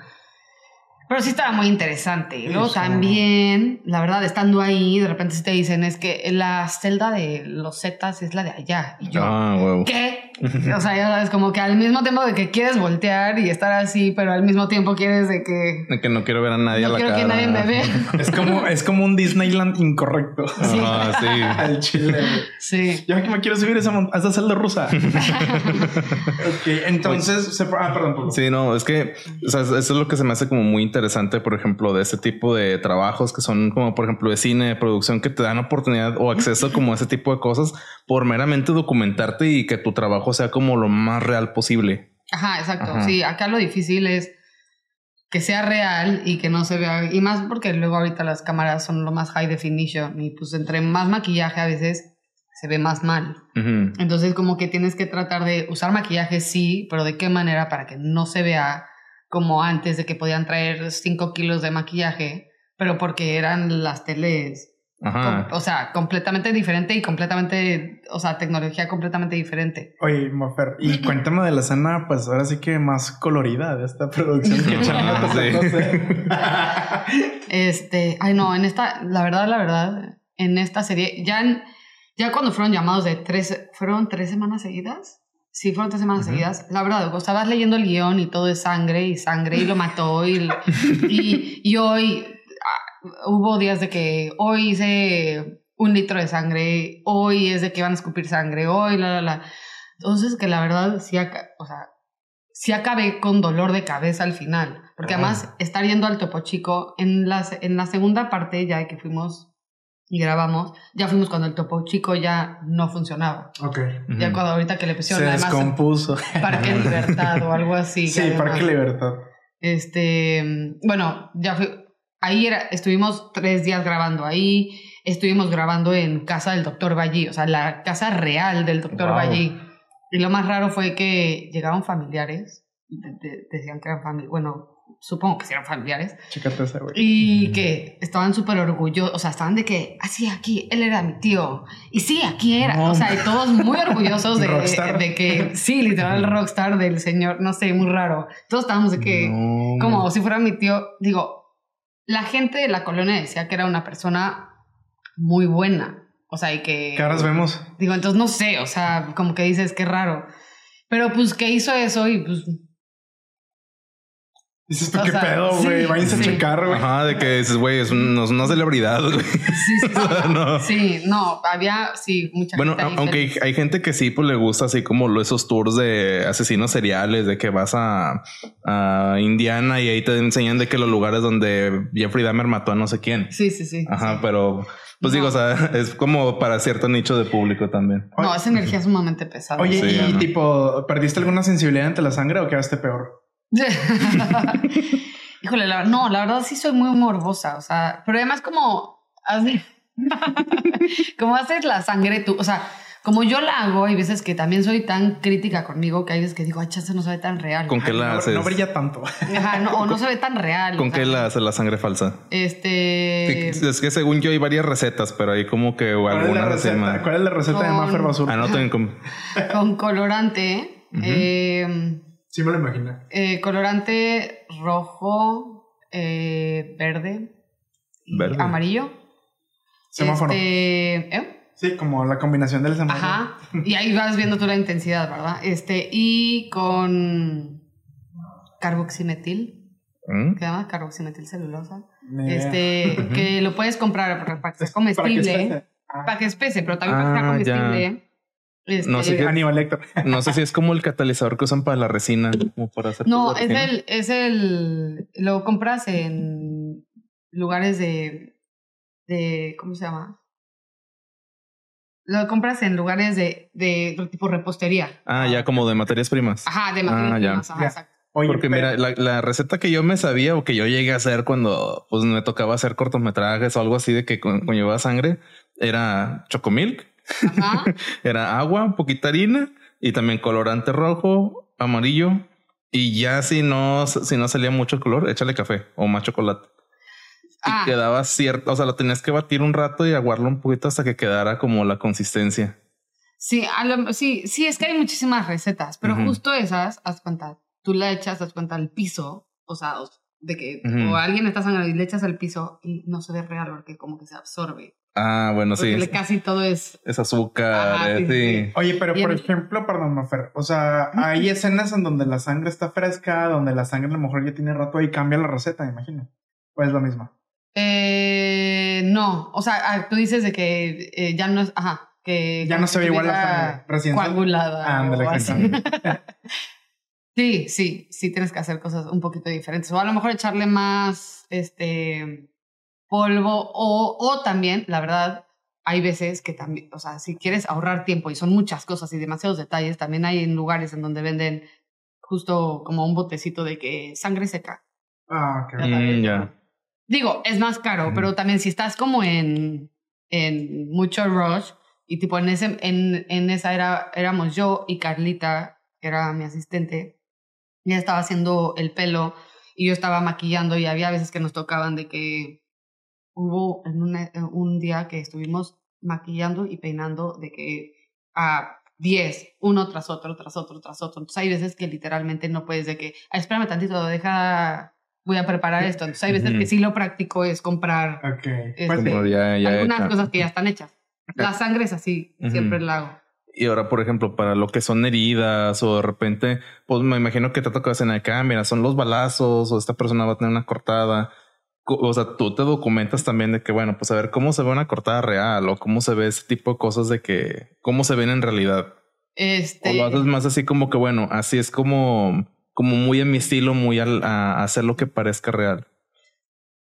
Pero sí estaba muy interesante. Luego también, la verdad, estando ahí, de repente sí te dicen, es que la celda de los Zetas es la de allá. Y yo, Ah. ¿qué? O sea, ya sabes, como que al mismo tiempo de que quieres voltear y estar así, pero al mismo tiempo quieres de que De que no quiero ver a nadie no a la quiero cara. que nadie me vea. Es como, es como un Disneyland incorrecto. Sí. Ajá, sí. Al chile. Sí. Yo que me quiero subir a esa, a esa celda rusa. ok, entonces. se- ah, perdón. perdón. Sí, no, es que o sea, eso es lo que se me hace como muy interesante, por ejemplo, de ese tipo de trabajos que son como, por ejemplo, de cine, de producción, que te dan oportunidad o acceso como a ese tipo de cosas por meramente documentarte y que tu trabajo sea como lo más real posible. Ajá, exacto. Ajá. Sí, acá lo difícil es que sea real y que no se vea. Y más porque luego ahorita las cámaras son lo más high definition y pues entre más maquillaje a veces se ve más mal. Entonces como que tienes que tratar de usar maquillaje, sí, pero de qué manera para que no se vea como antes de que podían traer 5 kilos de maquillaje, pero porque eran las teles. Ajá. com- o sea, completamente diferente y completamente, o sea, tecnología completamente diferente. Oye, Mofer, y cuéntame de la escena, pues ahora sí que más colorida de esta producción que te sí. Este, ay no, en esta, la verdad, la verdad, en esta serie, ya, en- ya cuando fueron llamados de tres, ¿fueron tres semanas seguidas? Sí, fueron tres semanas seguidas. La verdad, o estabas leyendo el guion y todo es sangre y sangre y lo mató y, y, y hoy ah, hubo días de que hoy hice un litro de sangre, hoy es de que van a escupir sangre, hoy la, la, la. Entonces, que la verdad, sí, o sea, sí acabé con dolor de cabeza al final. Porque Ah. además, estar yendo al Topo Chico, en la, se- en la segunda parte, ya que fuimos y grabamos, ya fuimos cuando el Topo Chico ya no funcionaba. ok. Ya Ujú. cuando ahorita que le Se pusieron además descompuso. Parque Libertad o algo así. Sí, además- Parque Libertad. este, bueno, ya fui, ahí era, estuvimos tres días grabando ahí, estuvimos grabando en casa del doctor Ballí, o sea, la casa real del doctor Wow. Y lo más raro fue que llegaron familiares, de- de- decían que eran familiares, bueno, supongo que eran familiares, Chécate esa, güey. y que estaban súper orgullosos, o sea, estaban de que, así aquí, él era mi tío, y sí, aquí era, No. o sea, y todos muy orgullosos de, de que, sí, literal, rockstar del señor, no sé, muy raro. Todos estábamos de que, No. como si fuera mi tío, digo, la gente de la colonia decía que era una persona muy buena, o sea, y que... Caras vemos. Digo, entonces no sé, o sea, como que dices, qué raro. Pero pues que hizo eso y pues Dices tú, O qué sea, pedo, güey. sí, Váyanse sí. a checar, güey. Ajá, de que dices, güey, es, una celebridad, güey. sí, sí, sí. no. Sí, no, había, sí, mucha Bueno, gente. aunque hay, gente que sí, pues le gusta así como esos tours de asesinos seriales, de que vas a, a Indiana y ahí te enseñan de que los lugares donde Jeffrey Dahmer mató a no sé quién. Sí, sí, sí. Ajá, sí. pero pues No. digo, o sea, es como para cierto nicho de público también. No, esa energía es sumamente pesada. Oye, Sí, y tipo, ¿perdiste alguna sensibilidad ante la sangre o quedaste peor? Híjole, la, no, la verdad sí soy muy morbosa, o sea, pero además como, como haces la sangre tú, o sea, como yo la hago, hay veces que también soy tan crítica conmigo que hay veces que digo, ay, chance no se ve tan real. ¿Con qué la no, haces? No brilla tanto. Ajá, no, o no se ve tan real. ¿Con sea, qué la hace la sangre falsa? Este... Sí, es que según yo hay varias recetas, pero hay como que ¿Cuál es la algunas así receta? ¿Cuál es la receta de Con- Maffer Basura? Anoten con- con colorante, eh, Sí me lo imaginé. eh, colorante rojo, eh, verde, amarillo. Semáforo. Este, ¿eh? Sí, como la combinación del semáforo. Ajá. Y ahí vas viendo tú la intensidad, ¿verdad? Este, y con carboximetil, ¿Mm? que llama carboximetil celulosa. Este, que lo puedes comprar para, para que sea Para que comestible. espese. Ah. Para que espese, pero también para que sea Ah, ya. comestible. Este, No sé qué- Aníbal Lecter. No sé si es como el catalizador que usan para la resina, como para hacer. No, es resina. el, es el, lo compras en lugares de, de, ¿cómo se llama? Lo compras en lugares de, de tipo repostería. Ah, ya como de materias primas. Ajá, de materias Ah, ya. primas, ajá, Ya. exacto. Oye, Porque pero- mira, la, la receta que yo me sabía o que yo llegué a hacer cuando pues me tocaba hacer cortometrajes o algo así de que con- conllevaba sangre era chocomilk, Ajá. era agua, un poquita harina y también colorante rojo, amarillo y ya si no si no salía mucho color, échale café o más chocolate. Ah, Y quedaba cierto, o sea, lo tenías que batir un rato y aguarlo un poquito hasta que quedara como la consistencia. sí, a lo- sí, sí, es que hay muchísimas recetas, pero justo esas, haz cuenta, tú la echas, haz cuenta, al piso, o sea, de que o alguien está sangrando y le echas al piso y no se ve real porque como que se absorbe. Ah, bueno, Porque sí. casi todo es... Es azúcar, Ajá, eh, sí, sí. sí. Oye, pero por ejemplo, perdón, Mafer, o sea, hay escenas en donde la sangre está fresca, donde la sangre a lo mejor ya tiene rato y cambia la receta, me imagino. O es lo mismo. Eh, no, o sea, ah, tú dices de que eh, ya no es, ajá, que Ya no se ve igual la sangre recién coagulada Ándale, o así. exactamente. sí, sí, sí tienes que hacer cosas un poquito diferentes o a lo mejor echarle más, este, polvo o, o también, la verdad, hay veces que también, o sea, si quieres ahorrar tiempo y son muchas cosas y demasiados detalles, también hay en lugares en donde venden justo como un botecito de que sangre seca. Ah, ok. Ya. Mm, ya. Digo, es más caro, pero también si estás como en, en mucho rush y tipo en, ese, en, en esa era éramos yo y Carlita, que era mi asistente, ella estaba haciendo el pelo y yo estaba maquillando y había veces que nos tocaban de que hubo en una- en un día que estuvimos maquillando y peinando de que a 10, uno tras otro, tras otro, tras otro. Entonces hay veces que literalmente no puedes de que, "Ah, espérame tantito, deja, voy a preparar esto. Entonces hay veces que sí lo practico es comprar Ok. Este, Pues. Como ya, ya algunas hecha. cosas que ya están hechas. La sangre es así, siempre la hago. Y ahora, por ejemplo, para lo que son heridas o de repente, pues me imagino que te toca en acá, mira, son los balazos o esta persona va a tener una cortada. O sea, tú te documentas también de que, bueno, pues a ver cómo se ve una cortada real o cómo se ve ese tipo de cosas de que, cómo se ven en realidad. Este, O lo haces más así como que, bueno, así es como, como muy en mi estilo, muy al, a hacer lo que parezca real.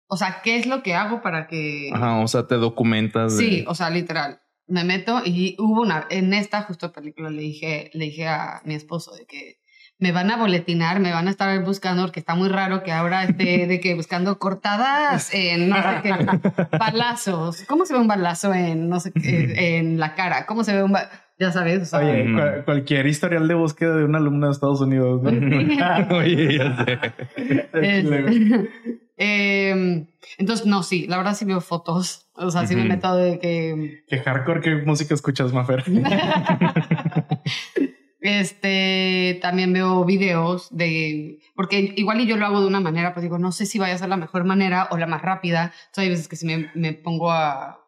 o sea, ¿qué es lo que hago para que... Ajá, o sea, te documentas. de- Sí, o sea, literal. Me meto y hubo una, en esta justo película le dije, le dije a mi esposo de que me van a boletinar, me van a estar buscando, porque está muy raro que ahora esté de que buscando cortadas en no sé qué, balazos. ¿Cómo se ve un balazo en no sé qué, en la cara? ¿Cómo se ve un ba- ya sabes? O sea, Oye, Ujú. cual- cualquier historial de búsqueda de un alumno de Estados Unidos. ¿no? Oye, ya sé. Este, em, entonces, no, sí, la verdad sí veo fotos. O sea, sí me meto de que. Qué hardcore, qué música escuchas, Mafer. Este, también veo videos de. Porque igual y yo lo hago de una manera, pues digo, no sé si vaya a ser la mejor manera o la más rápida. Entonces, hay veces que sí me, me pongo a,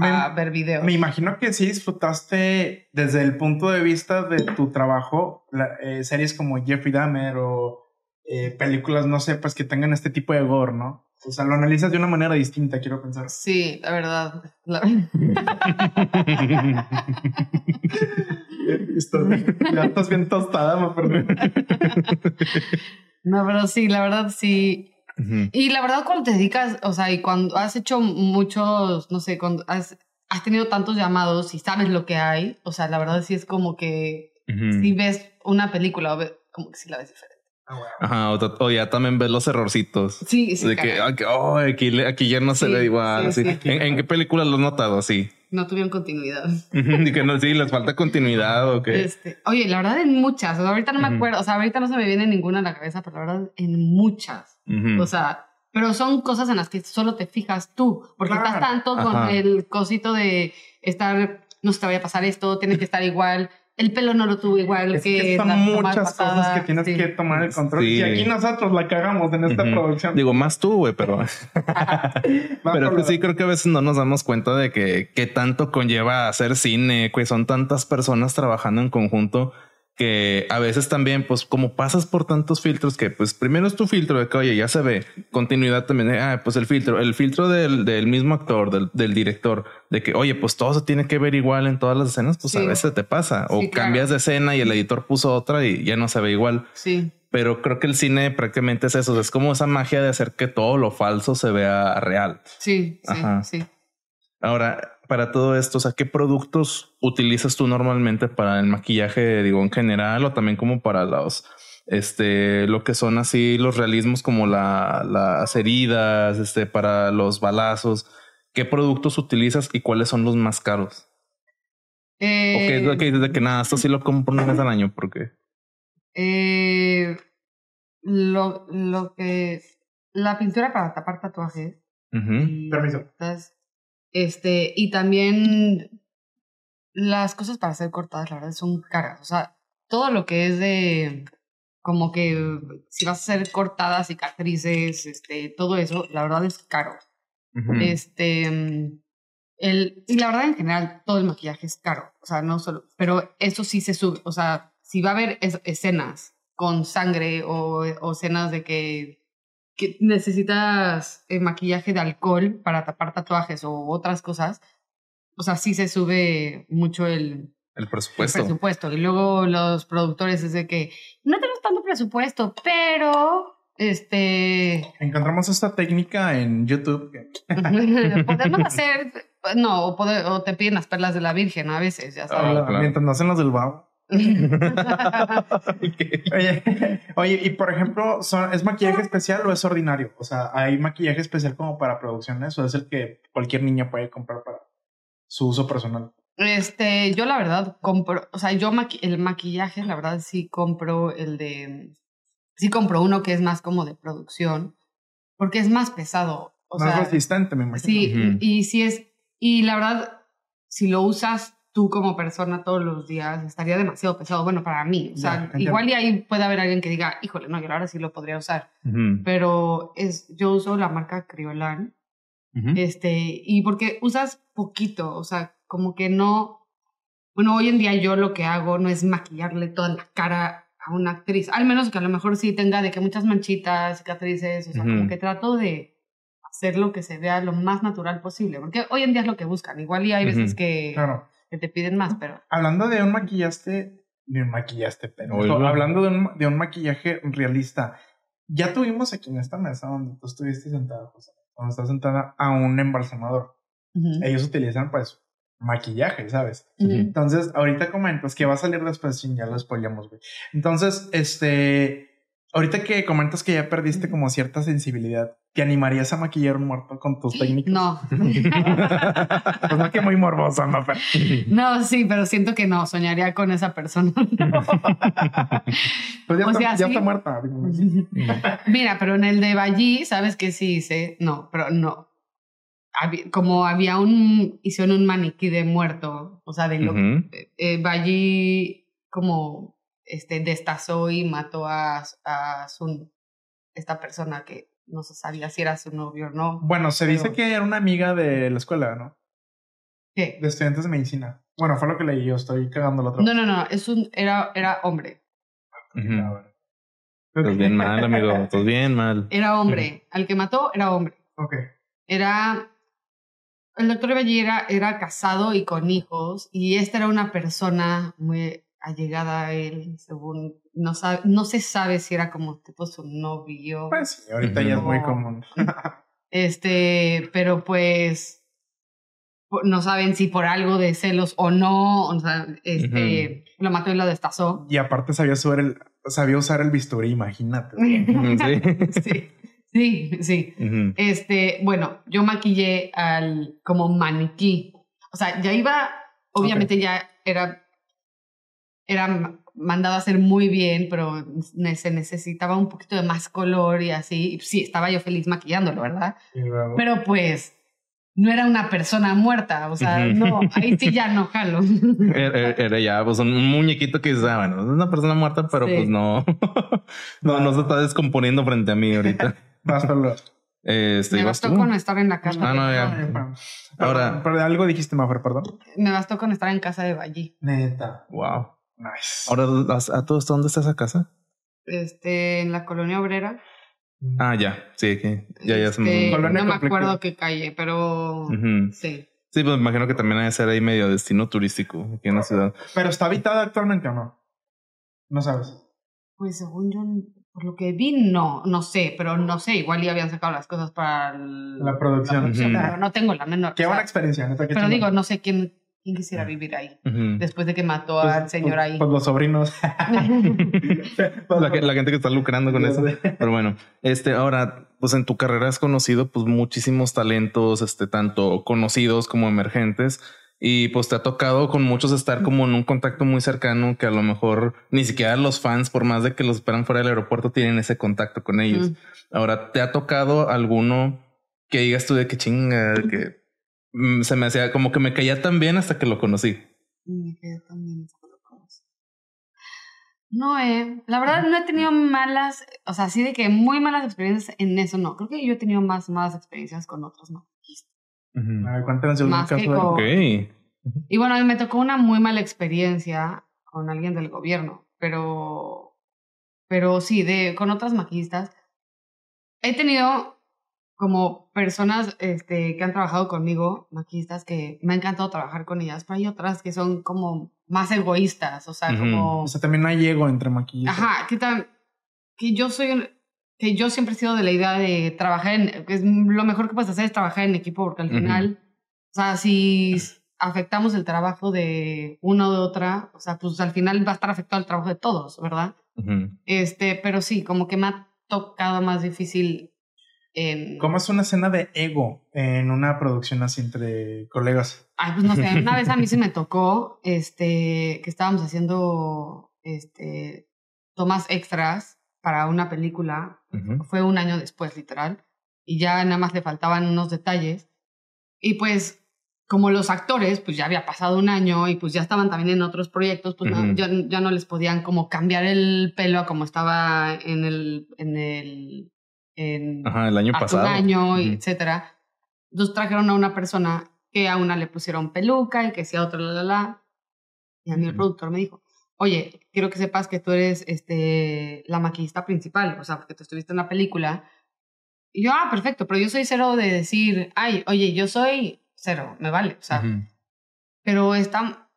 a Me, ver videos. me imagino que sí disfrutaste desde el punto de vista de tu trabajo, la- eh, series como Jeffrey Dahmer o eh, películas, no sé, pues que tengan este tipo de gore, ¿no? O sea, lo analizas de una manera distinta, quiero pensar. Sí, la verdad. la- Estás- ya estás bien tostada, Mafer. No, pero sí, la verdad sí. Y la verdad, cuando te dedicas, o sea, y cuando has hecho muchos, no sé, cuando has, has tenido tantos llamados y sabes lo que hay, o sea, la verdad sí es como que si ves una película, como que sí la ves diferente. Ajá, o, o ya también ves los errorcitos. Sí, sí. de que, caray. ay, que, oh, aquí, aquí ya no se Sí, ve igual. sí, así. sí. ¿En, en qué película lo has notado así? No tuvieron continuidad. y que no, sí, les falta continuidad o qué. Este, oye, la verdad, en muchas. O sea, ahorita no me acuerdo, o sea, ahorita no se me viene ninguna a la cabeza, pero la verdad, en muchas. Ujú. O sea, pero son cosas en las que solo te fijas tú, porque Claro. estás tanto con Ajá. el cosito de estar, no se te vaya a pasar esto, tiene que estar igual, el pelo no lo tuvo igual Es que, que son muchas pasada. cosas que tienes Sí. que tomar el control. Sí. Y aquí nosotros la cagamos en esta producción. Digo, más tú, güey, pero, pero que la- sí creo que a veces no nos damos cuenta de que, qué tanto conlleva hacer cine, que son tantas personas trabajando en conjunto que a veces también, pues como pasas por tantos filtros que pues primero es tu filtro de que, oye, ya se ve, continuidad también, ah, pues el filtro, el filtro del, del mismo actor, del, del, director, de que, oye, pues todo se tiene que ver igual en todas las escenas, pues a veces te pasa, o cambias de escena y el editor puso otra y ya no se ve igual. Sí. Pero creo que el cine prácticamente es eso, es como esa magia de hacer que todo lo falso se vea real. Sí, sí, sí. Ahora, para todo esto, o sea, ¿qué productos utilizas tú normalmente para el maquillaje, digo, en general o también como para los, este, lo que son así los realismos como la, las heridas, este, para los balazos? ¿Qué productos utilizas y cuáles son los más caros? Eh, ¿O qué es lo que dices de que nada, esto sí lo compro una vez al año? ¿Por qué? Eh, lo, lo que... La pintura para tapar tatuajes. Permiso. Este, y también las cosas para ser cortadas, la verdad, son caras. O sea, todo lo que es de como que si vas a hacer cortadas, cicatrices, este, todo eso, la verdad es caro. Este, el, y la verdad en general todo el maquillaje es caro, o sea, no solo, pero eso sí se sube, o sea, si va a haber escenas con sangre o, o escenas de que que necesitas eh, maquillaje de alcohol para tapar tatuajes o otras cosas, o sea, sí se sube mucho el, el presupuesto. El presupuesto. Y luego los productores es de que no tenemos tanto presupuesto, pero este. Encontramos esta técnica en YouTube. Podemos hacer. No, o, o, te piden las perlas de la Virgen a veces, ya sabes. Ah, mientras no hacen las del babo. oye, oye, y por ejemplo, son, ¿es maquillaje especial o es ordinario? O sea, ¿hay maquillaje especial como para producciones o es el que cualquier niña puede comprar para su uso personal? Este, yo la verdad compro, o sea, yo el maquillaje, la verdad sí compro el de, sí compro uno que es más como de producción, porque es más pesado. O más resistente, me imagino. Sí, y si es, y la verdad, si lo usas tú como persona todos los días estaría demasiado pesado. Bueno, para mí. O sea, igual y ahí puede haber alguien que diga, híjole, no, yo ahora sí lo podría usar. Pero es, yo uso la marca Criolan. Este, y porque usas poquito, o sea, como que no. Bueno, hoy en día yo lo que hago no es maquillarle toda la cara a una actriz. Al menos que a lo mejor sí tenga de que muchas manchitas, cicatrices, o sea, como que trato de hacer lo que se vea lo más natural posible. Porque hoy en día es lo que buscan. Igual y hay veces que. Claro que te piden más, pero... Hablando de un maquillaje, de un maquillaje, pero hablando de un, de un maquillaje realista, ya tuvimos aquí en esta mesa donde tú estuviste sentada, José, donde estás sentada a un embalsamador. Ellos utilizan pues maquillaje, ¿sabes? Entonces, ahorita comentas que va a salir después, ya lo spoilamos, güey. Entonces, este, Ahorita que comentas que ya perdiste como cierta sensibilidad, ¿te animarías a maquillar un muerto con tus técnicas? No. pues no que muy morbosa, ¿no? No, sí, pero siento que no, soñaría con esa persona. pues ya, está, ya está, muerta. Mira, pero en el de Ballí, ¿sabes qué sí hice? No, pero no. como había un, hicieron un maniquí de muerto, o sea, de lo eh, Ballí como este, destazó y mató a, a su, esta persona que no se sabía si era su novio o no. Bueno, se dice que era una amiga de la escuela, ¿no? ¿Qué? De estudiantes de medicina. Bueno, fue lo que leí yo, estoy cagando la otra No, no, no, es un, era, era hombre. Estás bien mal, amigo, estás bien mal. Era hombre, al que mató era hombre. Ok. Era el doctor Bellera era casado y con hijos y esta era una persona muy allegada a él, según no sabe, no se sabe si era como tipo su novio. Pues ahorita ya es muy común. este, pero pues no saben si por algo de celos o no, o sea, este, lo mató y lo destazó. Y aparte sabía usar el, sabía usar el bisturí, imagínate. sí. Sí, sí. Este, bueno, yo maquillé al como maniquí. O sea, ya iba, obviamente ya era era mandado a hacer muy bien, pero se necesitaba un poquito de más color y así. sí, estaba yo feliz maquillándolo, ¿verdad? Pero pues no era una persona muerta, o sea, no, ahí sí ya no jalo. Era, ya pues un muñequito que ah, bueno, es una persona muerta, pero pues no, no, no se está descomponiendo frente a mí ahorita. Este, me bastó con estar en la casa. Ah, no, ya. Ahora, pero algo dijiste, Mafer, perdón. Me bastó con estar en casa de Valle. Neta. Wow. Nice. Ahora, ¿a, a todo esto dónde está esa casa? Este, en la colonia obrera. Ah, ya. Sí, que ya, ya se Este, no me acuerdo qué calle, pero Ujú. sí. Sí, pues me imagino que también ha de ser ahí medio destino turístico aquí en la ciudad. Pero está habitada actualmente o no? No sabes. Pues según yo, por lo que vi, no, no sé, pero no sé, igual ya habían sacado las cosas para el- La producción. Ujú. pero no tengo la menor. Qué o sea, buena experiencia, qué pero digo, no sé quién, quién quisiera vivir ahí Ujú. después de que mató Pues- al señor pues- ahí. Pues los sobrinos. la, que- la gente que está lucrando con eso. Pero bueno, este, ahora, pues en tu carrera has conocido pues muchísimos talentos, este, tanto conocidos como emergentes. Y pues te ha tocado con muchos estar como en un contacto muy cercano que a lo mejor ni siquiera los fans, por más de que los esperan fuera del aeropuerto, tienen ese contacto con ellos. Mm. Ahora, ¿te ha tocado alguno que digas tú de que chinga, de que mm, se me hacía como que me caía tan bien hasta que lo conocí? Me quedé también con los codos. No, eh. La verdad no he tenido malas, o sea, sí de que muy malas experiencias en eso, no. Creo que yo he tenido más malas experiencias con otros maquillistas. A ver, cuéntanos que caso de- con- Ok. Y bueno, a mí me tocó una muy mala experiencia con alguien del gobierno, pero, pero sí, de, con otras maquillistas. He tenido como personas este, que han trabajado conmigo, maquillistas, que me ha encantado trabajar con ellas, pero hay otras que son como más egoístas, o sea, Ujú. como... O sea, también hay ego entre maquillistas. Ajá, que tal, que yo soy un- que yo siempre he sido de la idea de trabajar en, que es lo mejor que puedes hacer es trabajar en equipo porque al Ujú. final, o sea, si afectamos el trabajo de una o de otra, o sea, pues al final va a estar afectado el trabajo de todos, ¿verdad? Ujú. Este, pero sí, como que me ha tocado más difícil en... ¿Cómo es una escena de ego en una producción así entre colegas? Ay, pues no sé, una vez a mí se me tocó, este, que estábamos haciendo, este, tomas extras para una película Ujú. fue un año después, literal, y ya nada más le faltaban unos detalles. Y pues, como los actores, pues ya había pasado un año y pues ya estaban también en otros proyectos, pues no- Ujú. ya, ya no les podían como cambiar el pelo a como estaba en el, en el, en Ajá, el año pasado. un año, y Ujú. etcétera. Entonces trajeron a una persona que a una le pusieron peluca y que sea otra, la, la, la. Y a mí el Ujú. productor me dijo, oye, quiero que sepas que tú eres este, la maquillista principal, o sea, porque tú estuviste en la película. Y yo, ah, perfecto, pero yo soy cero de decir, ay, oye, yo soy cero, me vale, o sea, Ujú. pero esta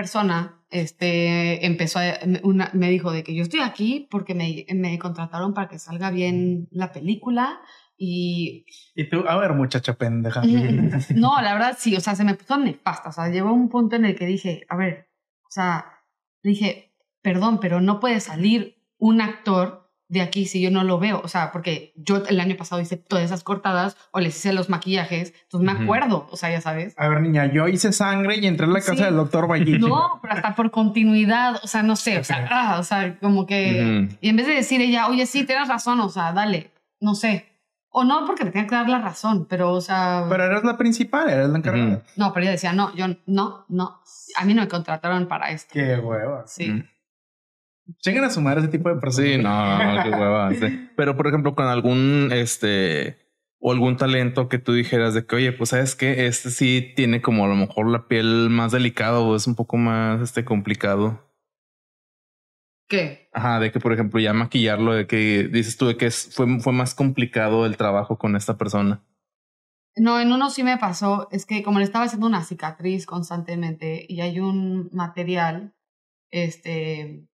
persona este, empezó a, me- una, me dijo de que yo estoy aquí porque me, me contrataron para que salga bien la película y Y tú, a ver, muchacha pendeja. no, la verdad sí, o sea, se me puso nefasta, o sea, llegó un punto en el que dije, a ver, o sea, le dije, perdón, pero no puede salir un actor de aquí si yo no lo veo, o sea, porque yo el año pasado hice todas esas cortadas o les hice los maquillajes, entonces me acuerdo, o sea, ya sabes. A ver, niña, yo hice sangre y entré a la casa Sí. del doctor Vallí. No, pero hasta por continuidad, o sea, no sé, o sea, ah, o sea, como que... Ujú. Y en vez de decir ella, oye, sí, tienes razón, o sea, dale, no sé. O no porque me tenga que dar la razón, pero, o sea... Pero eres la principal, eres la encargada. Ujú. No, pero ella decía, no, yo no, no, a mí no me contrataron para esto. Qué hueva. Sí. Ujú. Lleguen a sumar ese tipo de personas. Sí, no, qué hueva. sí. Pero, por ejemplo, con algún, este, o algún talento que tú dijeras de que, oye, pues sabes que este sí tiene como a lo mejor la piel más delicada o es un poco más, este, complicado. ¿Qué? Ajá, de que, por ejemplo, ya maquillarlo, de que dices tú de que es- fue, fue más complicado el trabajo con esta persona. No, en uno sí me pasó, es que como le estaba haciendo una cicatriz constantemente y hay un material, este,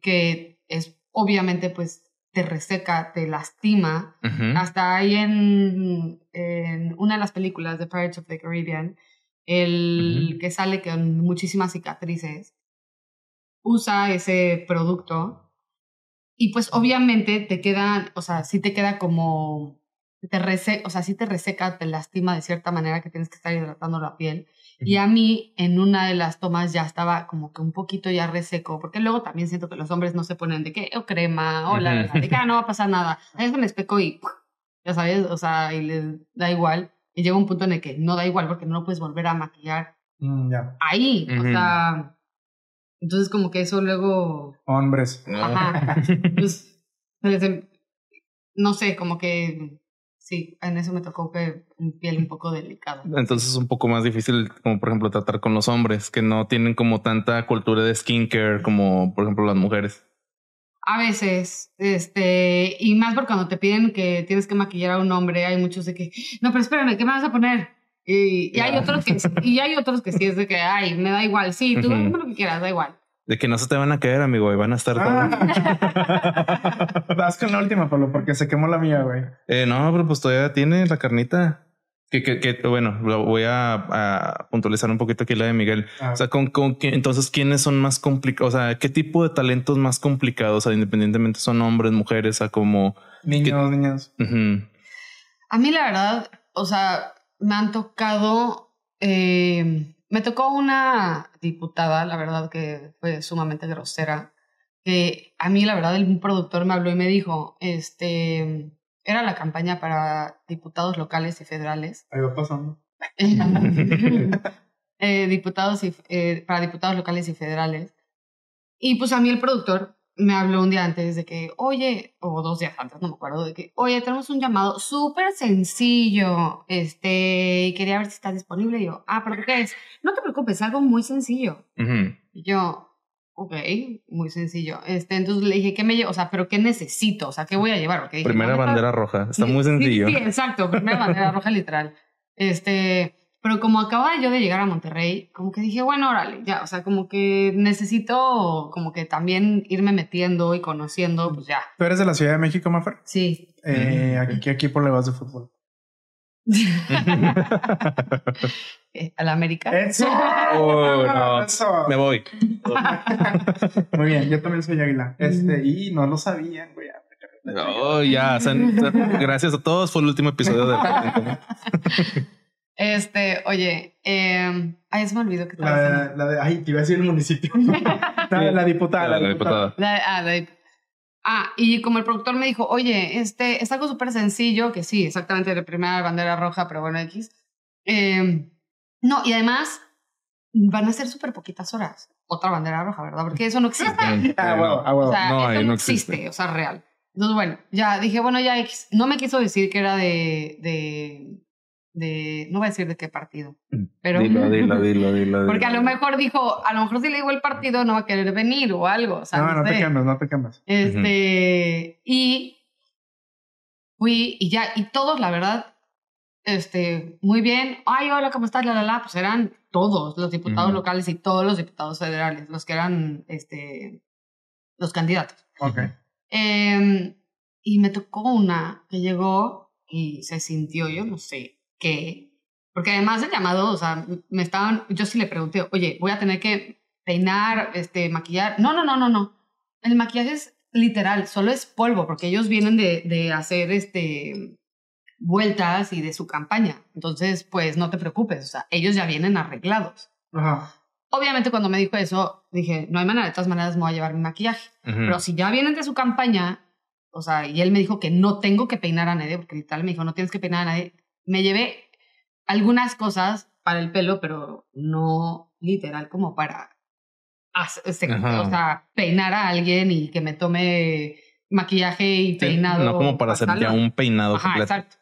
que es obviamente pues te reseca, te lastima. Hasta ahí en, en una de las películas de Pirates of the Caribbean, el que sale con muchísimas cicatrices, usa ese producto y pues obviamente te queda, o sea, sí te queda como, te reseca, o sea, sí te reseca, te lastima de cierta manera que tienes que estar hidratando la piel. Y a mí en una de las tomas ya estaba como que un poquito ya reseco, porque luego también siento que los hombres no se ponen de que, o crema, o la, Ujú. de que "Ah, no va a pasar nada. A veces me especo y, ya sabes, o sea, y les da igual. Y llega un punto en el que no da igual porque no lo puedes volver a maquillar Mm, ya. ahí. O sea, entonces como que eso luego, Hombres. ajá, pues, se em- no sé, como que sí, en eso me tocó que un piel un poco delicada. Entonces es un poco más difícil, como por ejemplo, tratar con los hombres que no tienen como tanta cultura de skincare como por ejemplo las mujeres. A veces, este, y más por cuando te piden que tienes que maquillar a un hombre, hay muchos de que, no, pero espérame, ¿qué me vas a poner? Y, y hay otros que, y hay otros que sí es de que, ay, me da igual, sí, tú hazme lo que quieras, da igual. De que no se te van a caer, amigo, y van a estar Ah. Vas con la última, Pablo, porque se quemó la mía, güey. Eh, no, pero pues todavía tiene la carnita. Que, que, que bueno, lo voy a, a puntualizar un poquito aquí la de Miguel. Ah. O sea, con, con entonces, ¿quiénes son más complicados? O sea, ¿qué tipo de talentos más complicados? O sea, independientemente son hombres, mujeres, o sea, como... niños, niñas. A mí la verdad, o sea, me han tocado, eh, me tocó una diputada, la verdad que fue sumamente grosera, que a mí la verdad el productor me habló y me dijo, este, era la campaña para diputados locales y federales. Ahí va pasando. eh, diputados y, eh, para diputados locales y federales. Y pues a mí el productor me habló un día antes de que, oye, o dos días antes, no me acuerdo, de que, oye, tenemos un llamado súper sencillo, este, y quería ver si estás disponible. Y yo, ah, pero ¿qué es? No te preocupes, es algo muy sencillo. Y yo, ok, muy sencillo. Este, entonces le dije, ¿qué me llevo? O sea, ¿pero qué necesito? O sea, ¿qué voy a llevar? Porque dije, Primera "No me bandera roja. Está Sí, muy sí, sencillo. Sí, exacto, primera bandera roja literal. Este, pero como acababa yo de llegar a Monterrey, como que dije, bueno, órale, ya, o sea, como que necesito como que también irme metiendo y conociendo, pues ya. ¿Tú eres de la Ciudad de México, Mafer? Sí. Eh, ¿a ¿Qué equipo le vas de fútbol? ¿A la América? Eso. Oh, no. Eso. Me voy. Muy bien, yo también soy águila. Este, y no lo sabían, güey. Oh, ya. gracias a todos. Fue el último episodio de Este, oye, eh, ay, se me olvidó que estaba La, haciendo. la de, ay, te iba a decir el municipio. la, la diputada. La La, diputada. diputada. La- ah, la- ah, y como el productor me dijo, oye, este es algo súper sencillo, que sí, exactamente de primera bandera roja, pero bueno, X. Eh, no, y además van a ser súper poquitas horas. Otra bandera roja, ¿verdad? Porque eso no existe. Ah, huevo, ah, huevo. O sea, No, eso ahí no no existe. existe. o sea, real. Entonces, bueno, ya dije, bueno, ya X. No me quiso decir que era de, de, de, no voy a decir de qué partido, pero... Dilo, dilo, dilo, dilo. Porque a lo mejor dijo, a lo mejor si le digo el partido no va a querer venir o algo. O sea, no, no te quemes, no te quemes. Este, y fui y ya, y todos, la verdad, este, muy bien. Ay, hola, ¿cómo estás? La, la, la. Pues eran todos los diputados locales y todos los diputados federales, los que eran, este, los candidatos. Ok. Em, y me tocó una que llegó y se sintió, yo no sé qué, porque además del llamado, o sea, me estaban, yo sí le pregunté, oye, voy a tener que peinar, este, maquillar. No, no, no, no, no. El maquillaje es literal, solo es polvo, porque ellos vienen de, de hacer, este, vueltas y de su campaña. Entonces, pues no te preocupes, o sea, ellos ya vienen arreglados. Ajá. Obviamente cuando me dijo eso, dije, no hay manera, de todas maneras me voy a llevar mi maquillaje. Pero si ya vienen de su campaña, o sea, y él me dijo que no tengo que peinar a nadie, porque literal me dijo, no tienes que peinar a nadie. Me llevé algunas cosas para el pelo, pero no literal como para hacer- este, Ajá. o sea, peinar a alguien y que me tome maquillaje y Sí, peinado. no como para hacer ya un peinado Ajá, completo. exacto.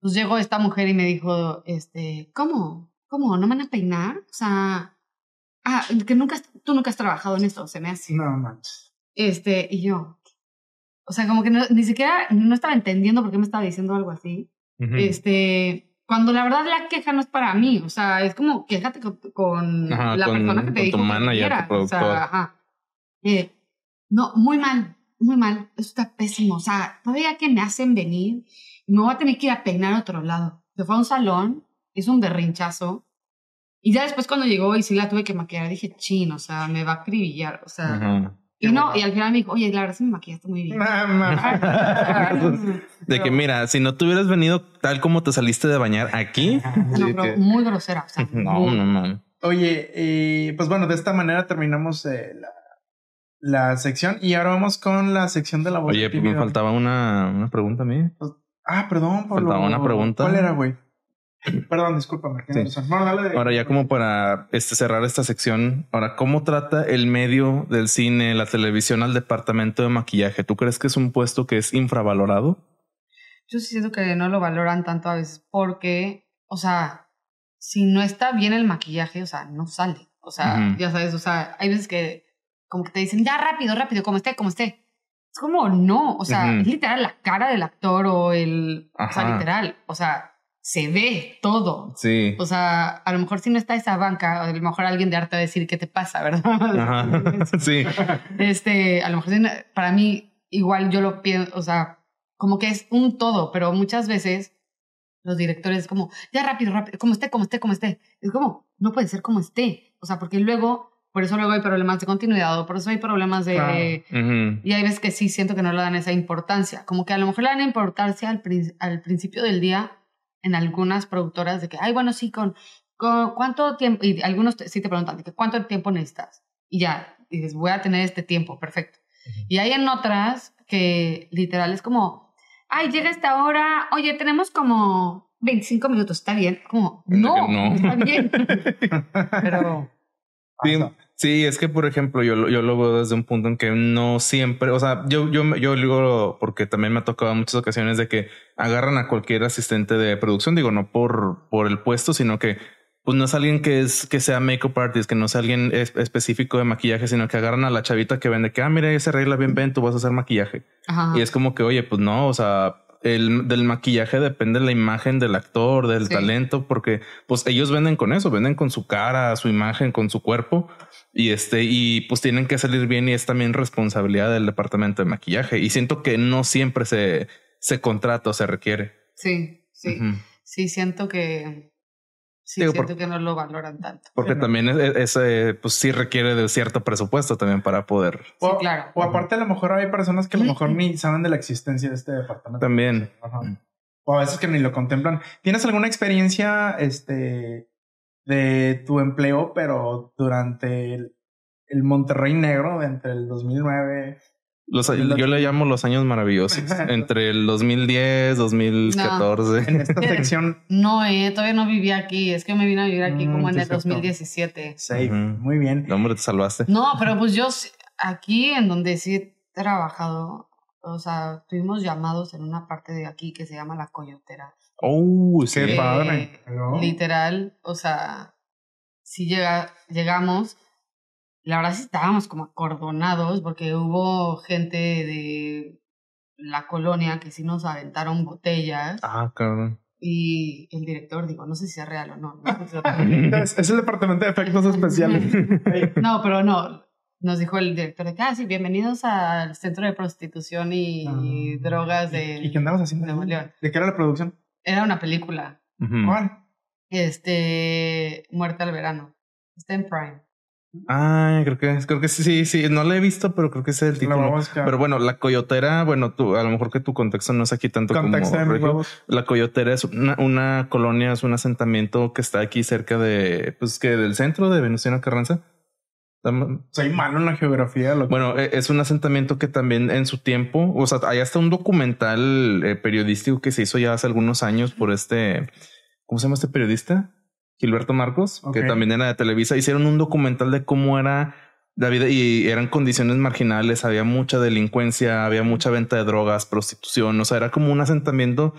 Pues llegó esta mujer y me dijo, este, ¿cómo? ¿Cómo? ¿No me van a peinar? O sea, ah, que nunca, has- tú nunca has trabajado en esto, se me hace. No manches. Este, y yo, o sea, como que no- ni siquiera, no estaba entendiendo por qué me estaba diciendo algo así. Ujú. Este, cuando la verdad la queja no es para mí, o sea, es como quéjate con, con Ajá, la con- persona que te dijo tu que manager, tu quieras, o sea, ajá. Eh, no, muy mal, muy mal, eso está pésimo, o sea, todavía que me hacen venir, me voy a tener que ir a peinar a otro lado. Se fue a un salón, hizo un berrinchazo, y ya después cuando llegó y sí la tuve que maquillar, dije, chin, o sea, me va a acribillar, o sea, Ajá. Y no, y al final me dijo, oye, la verdad sí me maquillaste muy bien. De que mira, si no te hubieras venido tal como te saliste de bañar aquí. No, pero muy grosera, o sea, No, muy- no, no. Oye, eh, pues bueno, de esta manera terminamos eh, la, la sección y ahora vamos con la sección de la voz. Oye, pues me faltaba una, una pregunta a mí. Ah, perdón, Pablo. faltaba una pregunta. ¿Cuál era, güey? Perdón, discúlpame. Sí. No, dale de- Ahora ya como para este, cerrar esta sección, ahora, ¿cómo trata el medio del cine, la televisión al departamento de maquillaje? ¿Tú crees que es un puesto que es infravalorado? Yo sí siento que no lo valoran tanto a veces porque, o sea, si no está bien el maquillaje, o sea, no sale. O sea, Ujú. ya sabes, o sea, hay veces que como que te dicen, ya rápido, rápido, como esté, como esté. Es como, no, o sea, Ujú. es literal la cara del actor o el... O sea, Ajá. literal, o sea, se ve todo. Sí. O sea, a lo mejor si no está esa banca, a lo mejor alguien de arte va a decir, ¿qué te pasa, verdad? Ajá. Sí. Este, a lo mejor para mí, igual yo lo pienso, o sea, como que es un todo, pero muchas veces los directores como, ya rápido, rápido, como esté, como esté, como esté. Es como, no puede ser como esté. O sea, porque luego, por eso luego hay problemas de continuidad, o por eso hay problemas de... Claro. Ujú. Y hay veces que sí siento que no le dan esa importancia. Como que a lo mejor le dan importancia al, prin- al principio del día en algunas productoras de que, ay, bueno, sí, con, con cuánto tiempo, y algunos te- sí te preguntan de que cuánto tiempo necesitas. Y ya, dices, voy a tener este tiempo, perfecto. Y hay en otras que literal es como, ay, llega esta hora, oye, tenemos como 25 minutos, ¿está bien? Como, no, No. está bien. Pero, Sí. Sí, es que por ejemplo, yo, lo- yo lo veo desde un punto en que no siempre, o sea, yo, yo, yo digo, porque también me ha tocado en muchas ocasiones de que agarran a cualquier asistente de producción, digo, no por, por el puesto, sino que pues no es alguien que es que sea makeup artist, que no sea alguien es- específico de maquillaje, sino que agarran a la chavita que vende que, ah, mira, ese regla bien, ven, tú vas a hacer maquillaje. ajá. Y es como que, oye, pues no, o sea, el, del maquillaje depende la imagen del actor, del Sí. talento, porque pues ellos venden con eso, venden con su cara, su imagen, con su cuerpo. Y este, y pues tienen que salir bien y es también responsabilidad del departamento de maquillaje. Y siento que no siempre se, se contrata o se requiere. Sí, sí. Sí, siento que. Sí, Digo, siento por- que no lo valoran tanto. Porque Sí, no. también es, es, pues sí requiere de cierto presupuesto también para poder. Sí, O, claro. o aparte a lo mejor hay personas que a lo mejor ni saben de la existencia de este departamento. También. Ajá. O a veces que ni lo contemplan. ¿Tienes alguna experiencia este, de tu empleo, pero durante el, el Monterrey Negro, entre el 2009? Los, yo le llamo los años maravillosos. entre el 2010, 2014. En esta sección, No, eh, todavía no vivía aquí. Es que me vine a vivir aquí Mm, como en sí, el cierto. 2017. safe. Ujú. Muy bien. No, hombre, te salvaste. No, pero pues yo sí- aquí en donde sí he trabajado, o sea, tuvimos llamados en una parte de aquí que se llama La Coyotera. Oh. Qué Eh, padre. ¿no? Literal, o sea, si llega, llegamos, la verdad sí estábamos como acordonados porque hubo gente de la colonia que sí nos aventaron botellas Ah, cabrón. y el director, digo, no sé si es real o no. no es el departamento de efectos especiales. No, pero no. Nos dijo el director de que, ah, sí, bienvenidos al centro de prostitución y, Ah. drogas de ¿Y qué andabas haciendo? León. ¿De qué era la producción? Era una película. ¿Cuál? este, Muerte al Verano. Está en Prime. Ah, creo que, creo que sí, sí, sí. No la he visto, pero creo que ese es el título. Pero bueno, la coyotera, bueno, tú, a lo mejor que tu contexto no es aquí tanto Contexto como regio. La coyotera es una, una colonia, es un asentamiento que está aquí cerca de, pues que del centro de Venustiano Carranza. Soy malo en la geografía. Lo Bueno, e- es un asentamiento que también en su tiempo, o sea, hay hasta un documental eh, periodístico que se hizo ya hace algunos años por este, ¿cómo se llama este periodista? Gilberto Marcos, que también era de Televisa. Hicieron un documental de cómo era la vida y eran condiciones marginales, había mucha delincuencia, había mucha venta de drogas, prostitución, o sea, era como un asentamiento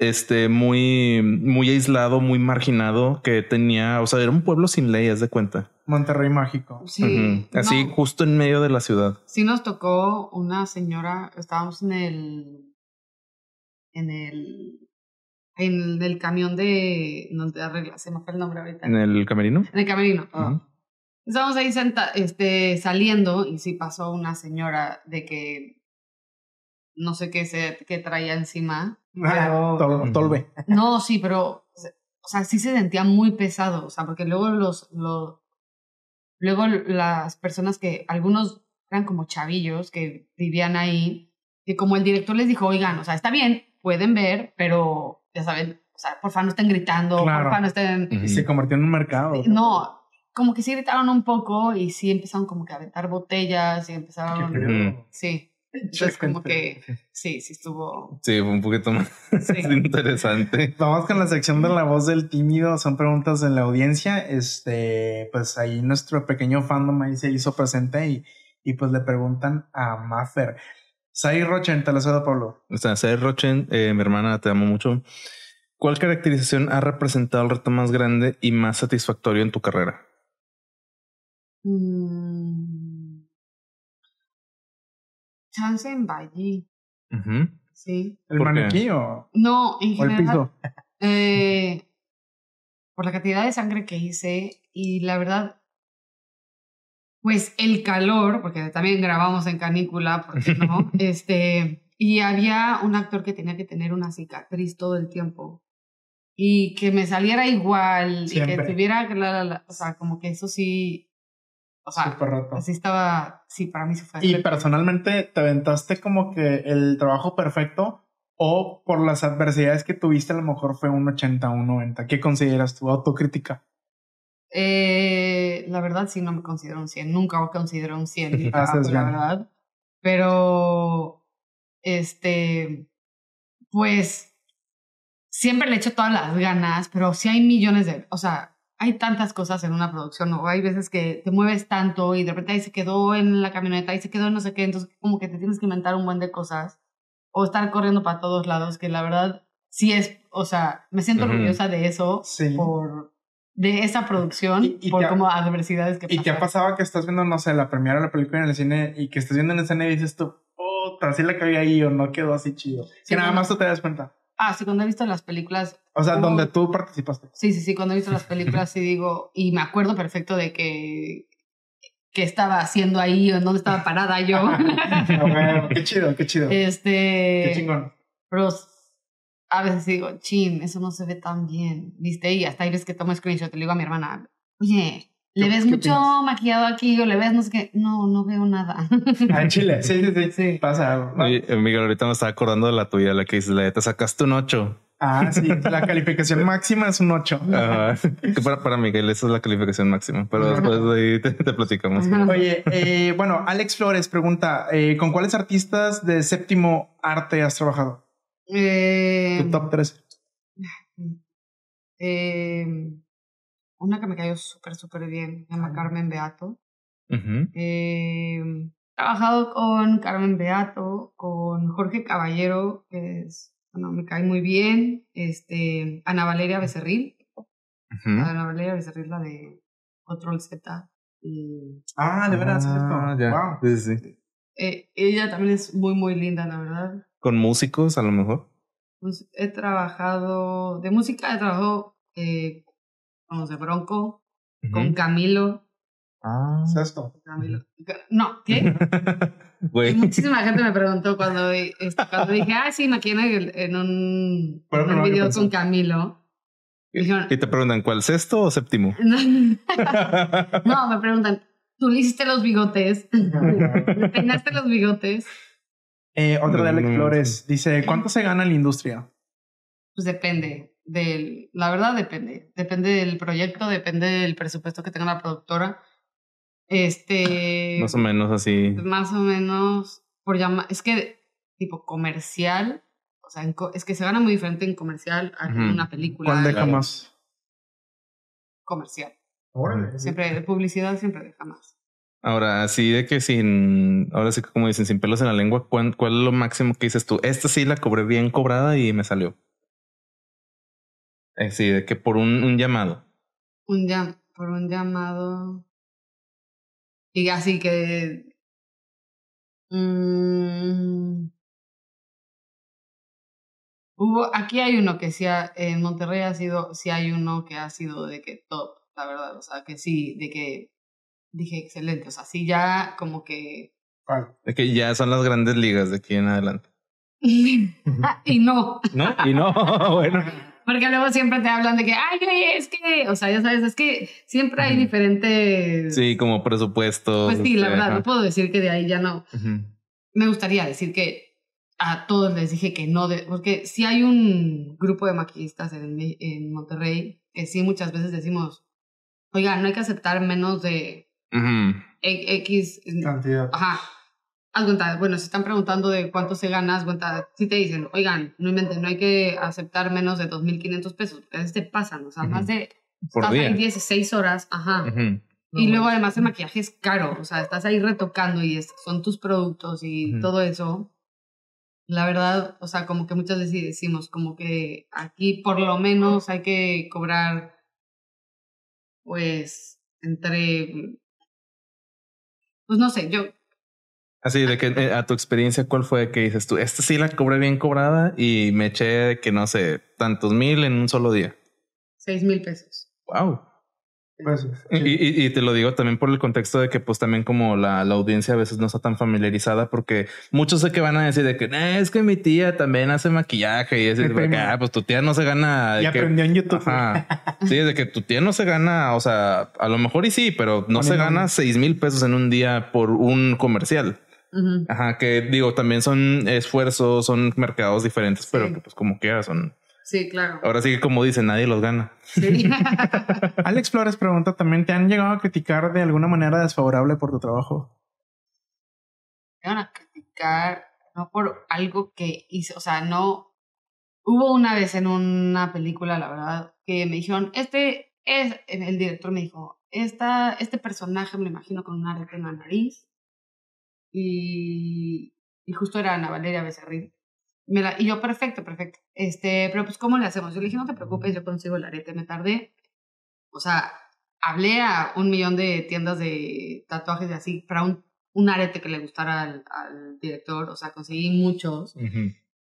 este muy muy aislado, muy marginado que tenía, o sea, era un pueblo sin ley, haz de cuenta. Monterrey mágico. Sí. Así no, justo en medio de la ciudad. sí nos tocó una señora, estábamos en el, en el, en el camión de, no te arregla, se me fue el nombre ahorita. En el camerino. En el camerino. Estábamos ahí senta este, saliendo y sí pasó una señora de que no sé qué, se, qué traía encima. Tol- Ujú. Tolbe. No, sí, pero, o sea, sí se sentía muy pesado, o sea, porque luego los, los, luego las personas que, algunos eran como chavillos que vivían ahí, que como el director les dijo, oigan, o sea, está bien, pueden ver, pero, ya saben, o sea, porfa no estén gritando, Claro. porfa no estén... Se convirtió en un mercado. No, como que sí gritaron un poco y sí empezaron como que a aventar botellas y empezaron... Sí, entonces como que sí, sí estuvo... Sí, fue un poquito más Sí. interesante. Vamos con la sección de la voz del tímido. Son preguntas de la audiencia. Este, pues ahí nuestro pequeño fandom ahí se hizo presente y, y pues le preguntan a Maffer. Sai Rochen, te lo cedo, Pablo. O sea, Sai Rochen, eh, mi hermana, te amo mucho. ¿Cuál caracterización ha representado el reto más grande y más satisfactorio en tu carrera? Mm. Chance en Valle. Ujú. Sí. ¿El maniquí o, No, en o el general. piso? eh, por la cantidad de sangre que hice y la verdad, pues el calor, porque también grabamos en canícula, porque no, este, y había un actor que tenía que tener una cicatriz todo el tiempo y que me saliera igual y que tuviera, la, la, la, o sea, como que eso sí, o sea, Súper roto. así estaba, sí, para mí sí fue. Y personalmente, ¿te aventaste como que el trabajo perfecto o por las adversidades que tuviste a lo mejor fue un 80, un 90? ¿Qué consideras tu autocrítica? Eh, la verdad sí no me considero un 100, nunca voy a considerar un 100, mi Haces trabajo, la verdad. Pero, este, pues, siempre le echo todas las ganas, pero sí hay millones de, o sea, hay tantas cosas en una producción, o hay veces que te mueves tanto y de repente ahí se quedó en la camioneta, ahí se quedó en no sé qué, entonces como que te tienes que inventar un buen de cosas o estar corriendo para todos lados, que la verdad sí es, o sea, me siento Ujú. orgullosa de eso, Sí. por de esa producción, Y- y por ha- como adversidades que ¿Y te ha pasado que estás viendo, no sé, la premiera de la película en el cine y que estás viendo en el cine y dices tú, puta, sí la cagué ahí o no quedó así chido? Sí, que nada bueno. más tú te das cuenta. Ah, sí, cuando he visto las películas, O sea, donde tú participaste. sí, sí, sí, cuando he visto las películas sí digo, y me acuerdo perfecto de que que estaba haciendo ahí o en dónde estaba parada yo. Qué chido, qué chido. este, qué chingón. pero a veces digo, chin, eso no se ve tan bien, ¿viste? Y hasta ahí ves que tomo screenshot le digo a mi hermana, oye, ¿le ¿Qué- ves mucho opinas? maquillado aquí o le ves no sé qué? No, no veo nada. Ah, en Chile. Sí, sí, sí. Sí. Pasa algo. ¿no? Oye, eh, Miguel, ahorita me estaba acordando de la tuya, la que dices, la de te sacaste un 8. Ah, sí. La calificación máxima es un 8. Ajá. que para, para Miguel esa es la calificación máxima, pero después de ahí te, te platicamos. Oye, eh, bueno, Alex Flores pregunta, eh, ¿con cuáles artistas de séptimo arte has trabajado? Eh, Tu top 3. eh, una que me cayó súper, súper bien, se llama Carmen Beato. Ujú. Eh, he trabajado con Carmen Beato, con Jorge Caballero, que es, bueno, me cae muy bien. Este, Ana Valeria Becerril. Ana Valeria Becerril, la de Control Z. Y, Ah, de es Ah, cierto. ya. Wow. Sí, sí, sí. eh, ella también es muy, muy linda, la verdad. Con músicos, a lo mejor. Pues he trabajado, de música he trabajado eh, con los de Bronco, con. Camilo. Ah. Es esto. Camilo. No, ¿qué? Güey. Muchísima gente me preguntó cuando, este, cuando dije, ah, sí, me quieren en, un, en un video con Camilo. Y dijeron, Y te preguntan, ¿cuál sexto o séptimo? no, me preguntan, ¿tú le hiciste los bigotes? ¿Le peinaste los bigotes? Eh, otra de Alex Flores dice, ¿cuánto se gana en la industria? Pues depende del, la verdad depende, depende del proyecto, depende del presupuesto que tenga la productora. Este, Más o menos así. más o menos, por llamar, es que tipo comercial, o sea, en co- es que se gana muy diferente en comercial a una película ¿Cuál deja claro. más? comercial. Órale. Siempre, de publicidad siempre deja más. Ahora, así de que sin, ahora sí que como dicen, sin pelos en la lengua, ¿cuál, cuál es lo máximo que dices tú? Esta sí la cobré bien cobrada y me salió. Eh, sí, de que por un, un llamado. Un llam, por un llamado. Y así que. mm, hubo, aquí hay uno que sí ha, en Monterrey ha sido, sí hay uno que ha sido de que top, la verdad. O sea, que sí, de que dije excelente. O sea, sí ya como que. ¿Cuál? De que ya son las grandes ligas de aquí en adelante. Ah, y no. ¿No? Y no, bueno. Porque luego siempre te hablan de que, ay, es que, o sea, ya sabes, es que siempre hay diferentes. Sí, como presupuesto. Pues sí, la este, verdad, ajá. no puedo decir que de ahí ya no. Me gustaría decir que a todos les dije que no, de, porque sí hay un grupo de maquillistas en, Me- en Monterrey que sí muchas veces decimos, oiga, no hay que aceptar menos de e- X. Cantidad. Ajá. Haz cuenta, bueno, si están preguntando de cuánto se gana, haz cuenta, si te dicen, oigan, no inventen, no hay que aceptar menos de 2.500 pesos, porque a veces te pasan, o sea, más de, Por estás día. ahí 16 horas, ajá. Y luego además el maquillaje es caro, o sea, estás ahí retocando y es- son tus productos y todo eso. la verdad, o sea, como que muchas veces decimos, como que aquí por lo menos hay que cobrar, pues, entre, pues no sé, yo... Así de que eh, a tu experiencia, ¿cuál fue que dices tú? Esta sí la cobré bien cobrada y me eché que no sé, tantos mil en un solo día. Seis mil pesos. Wow. Pues, Y, y- y te lo digo también por el contexto de que pues también como la, la audiencia a veces no está tan familiarizada porque muchos sé que van a decir de que "Eh, es que mi tía también hace maquillaje y es de que. "Ah, pues tu tía no se gana y que- aprendió en YouTube. Ajá. Sí, de que tu tía no se gana, o sea, a lo mejor y sí, pero no se gana seis mil pesos en un día por un comercial. Ajá, que digo, también son esfuerzos, son mercados diferentes, pero Sí. que pues como quiera son. Sí, claro. Ahora sí que como dicen, nadie los gana. Sí. Alex Flores pregunta también, ¿te han llegado a criticar de alguna manera desfavorable por tu trabajo? Me van a criticar, no por algo que hice, o sea, no. Hubo una vez en una película, la verdad, que me dijeron, este es, el director me dijo, esta, este personaje me lo imagino con un arete en la nariz. Y, y justo era Ana Valeria Becerril. Me la, y yo, perfecto, perfecto. Este, pero pues, ¿cómo le hacemos? Yo le dije, no te preocupes, yo consigo el arete. Me tardé, o sea, hablé a un millón de tiendas de tatuajes y así para un, un arete que le gustara al, al director. O sea, conseguí muchos.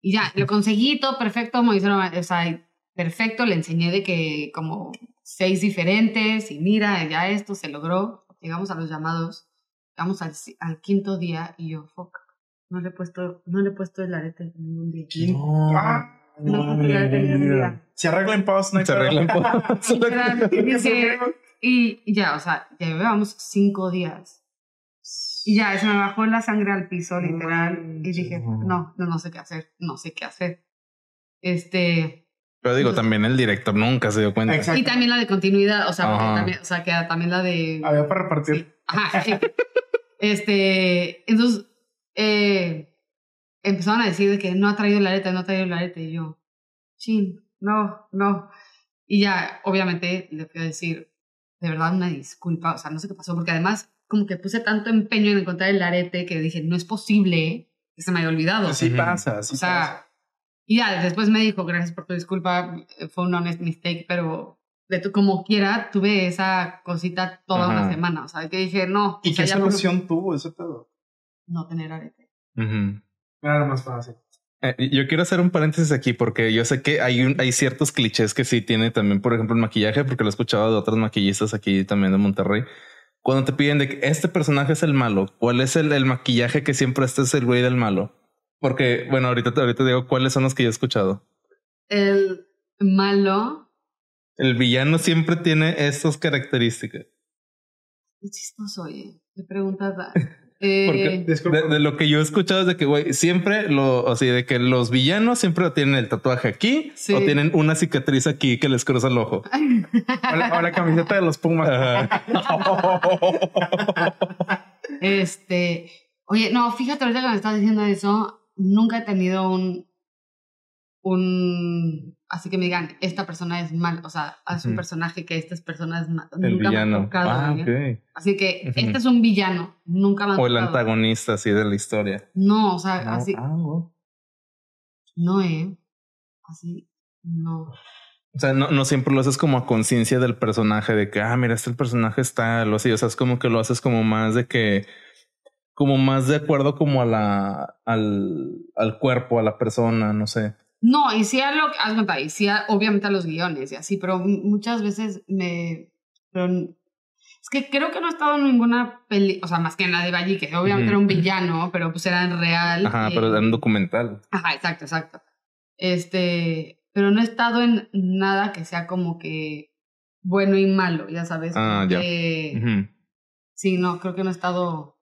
Y ya, lo conseguí todo perfecto, me hicieron, o sea, perfecto, le enseñé de que como seis diferentes y mira, ya esto se logró. Llegamos a los llamados, llegamos al, al quinto día y yo, fuck, no le he puesto, no le he puesto el arete en ningún día. Ah, No, día. Se arregla en post, no hay Se por- Literal, dije, y y ya, o sea, ya llevábamos cinco días. Y ya, se me bajó la sangre al piso, literal. Y dije, no, no, no sé qué hacer, no sé qué hacer. Este, Pero digo, también el director nunca se dio cuenta. Exacto. y también la de continuidad, o sea, porque también, o sea, que también la de... Había para repartir. Sí. Ajá, sí. Este, entonces, eh, empezaron a decir de que no ha traído el arete, no ha traído el arete. Y yo, chin, no, no. Y ya, obviamente, le fui a decir, de verdad, una disculpa, o sea, no sé qué pasó, porque además, como que puse tanto empeño en encontrar el arete que dije, no es posible que se me haya olvidado. Así pasa, así o sea, pasa. y ya, después me dijo, gracias por tu disculpa, fue un honest mistake, pero de tu, como quiera, tuve esa cosita toda Ajá. una semana. O sea, que dije, no. ¿Y qué ya por- solución tuvo ese pedo? No tener arete. Ujú. Nada más fácil. Eh, yo quiero hacer un paréntesis aquí porque yo sé que hay un, hay ciertos clichés que sí tiene también, por ejemplo, el maquillaje, porque lo he escuchado de otros maquillistas aquí también de Monterrey. Cuando te piden de que este personaje es el malo, ¿cuál es el, el maquillaje que siempre este es el güey del malo? Porque, bueno, ahorita, ahorita digo cuáles son los que yo he escuchado. El malo. El villano siempre tiene estas características. Qué chistoso, oye. Te preguntas. Eh, de, de lo que yo he escuchado es de que, güey, siempre lo, o sea, de que los villanos siempre tienen el tatuaje aquí Sí. o tienen una cicatriz aquí que les cruza el ojo. O la, o la camiseta de los Pumas. Este. Oye, no, fíjate, ahorita que me estás diciendo eso, nunca he tenido un. Un. Así que me digan, esta persona es mal. O sea, es un personaje que esta persona es mal. el nunca me villano. tocado, Ah. Así que este es un villano. Nunca me O el antagonista así de la historia. No, o sea, No, así. ah. No, ¿eh? Así. No. O sea, no, no siempre lo haces como a conciencia del personaje, de que, ah, mira, este personaje está, lo así. O sea, es como que lo haces como más de que, como más de acuerdo como a la, al, al cuerpo, a la persona, no sé. No, y sí a lo haz cuenta, y sí a- obviamente a los guiones y así, pero muchas veces me. Pero es que creo que no he estado en ninguna peli, o sea, más que en la de Valle, que obviamente era un villano, pero pues era en real. Ajá, eh, pero era un documental. Ajá, exacto, exacto. Este, pero no he estado en nada que sea como que bueno y malo, ya sabes. Ah, ya. Sí, no, creo que no he estado.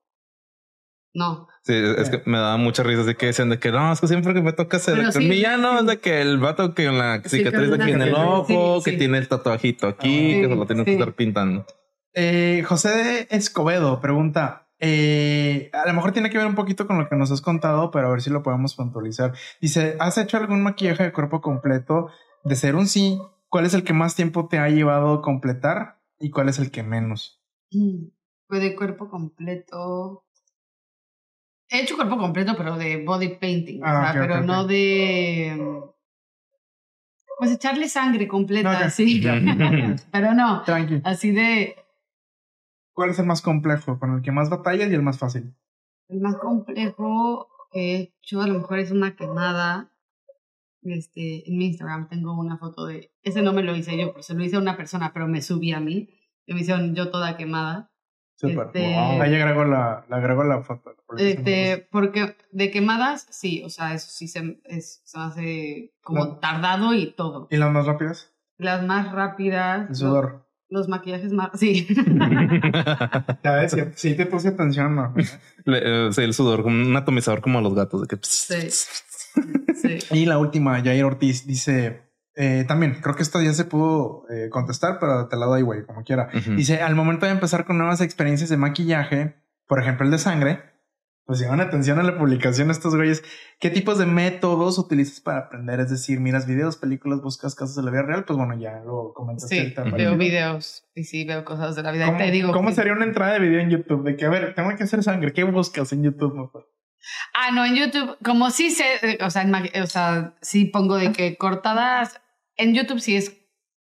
No. Sí, es que me daba mucha risa de que decían de que no, es que siempre que me toca Pero de que sí, villano sí. es de que el vato que con la Sí, cicatriz con aquí en el ojo, Sí, que sí. tiene el tatuajito aquí, Sí, que se lo tiene que sí. estar pintando. Eh, José Escobedo pregunta, eh, a lo mejor tiene que ver un poquito con lo que nos has contado, pero a ver si lo podemos puntualizar. Dice, ¿has hecho algún maquillaje de cuerpo completo? De ser un sí, ¿cuál es el que más tiempo te ha llevado completar y cuál es el que menos? Mm, Fue de cuerpo completo. He hecho cuerpo completo, pero de body painting. Ah, o sea, ok, pero no de. Pues echarle sangre completa, sí. pero no. Tranqui. Así de. ¿Cuál es el más complejo? Con el que más batallas y el más fácil. El más complejo que he hecho, a lo mejor es una quemada. Este, en mi Instagram tengo una foto de. Ese no me lo hice yo, pero se lo hice a una persona, pero me subí a mí. Y me hicieron yo toda quemada. Súper. Este- Wow. Ahí agrego la, le agrego la foto. Este, porque de quemadas, sí, o sea, eso sí se, es, se me hace como tardado y todo. ¿Y las más rápidas? Las más rápidas. El sudor. Los, maquillajes más. Sí. Ya ves, sí, sí te puse atención, ¿no? Le- eh, sí, el sudor, como un atomizador como a los gatos. De que... Sí. sí. Y la última, Jair Ortiz dice, eh, también, creo que esta ya se pudo eh, contestar, pero te la doy, güey, como quiera. Dice, al momento de empezar con nuevas experiencias de maquillaje, por ejemplo el de sangre, pues llevan atención a la publicación estos güeyes. ¿Qué tipos de métodos utilizas para aprender? Es decir, miras videos, películas, buscas casos de la vida real, pues bueno, ya lo comentaste Sí, ahorita. Veo parecido. videos y sí veo cosas de la vida. ¿Cómo, y te digo. cómo que- sería una entrada de video en YouTube? De que, a ver, tengo que hacer sangre. ¿Qué buscas en YouTube? mejor? Ah, no, en YouTube, como sí sé, o sea, o sea, sí pongo de que cortadas. En YouTube sí es,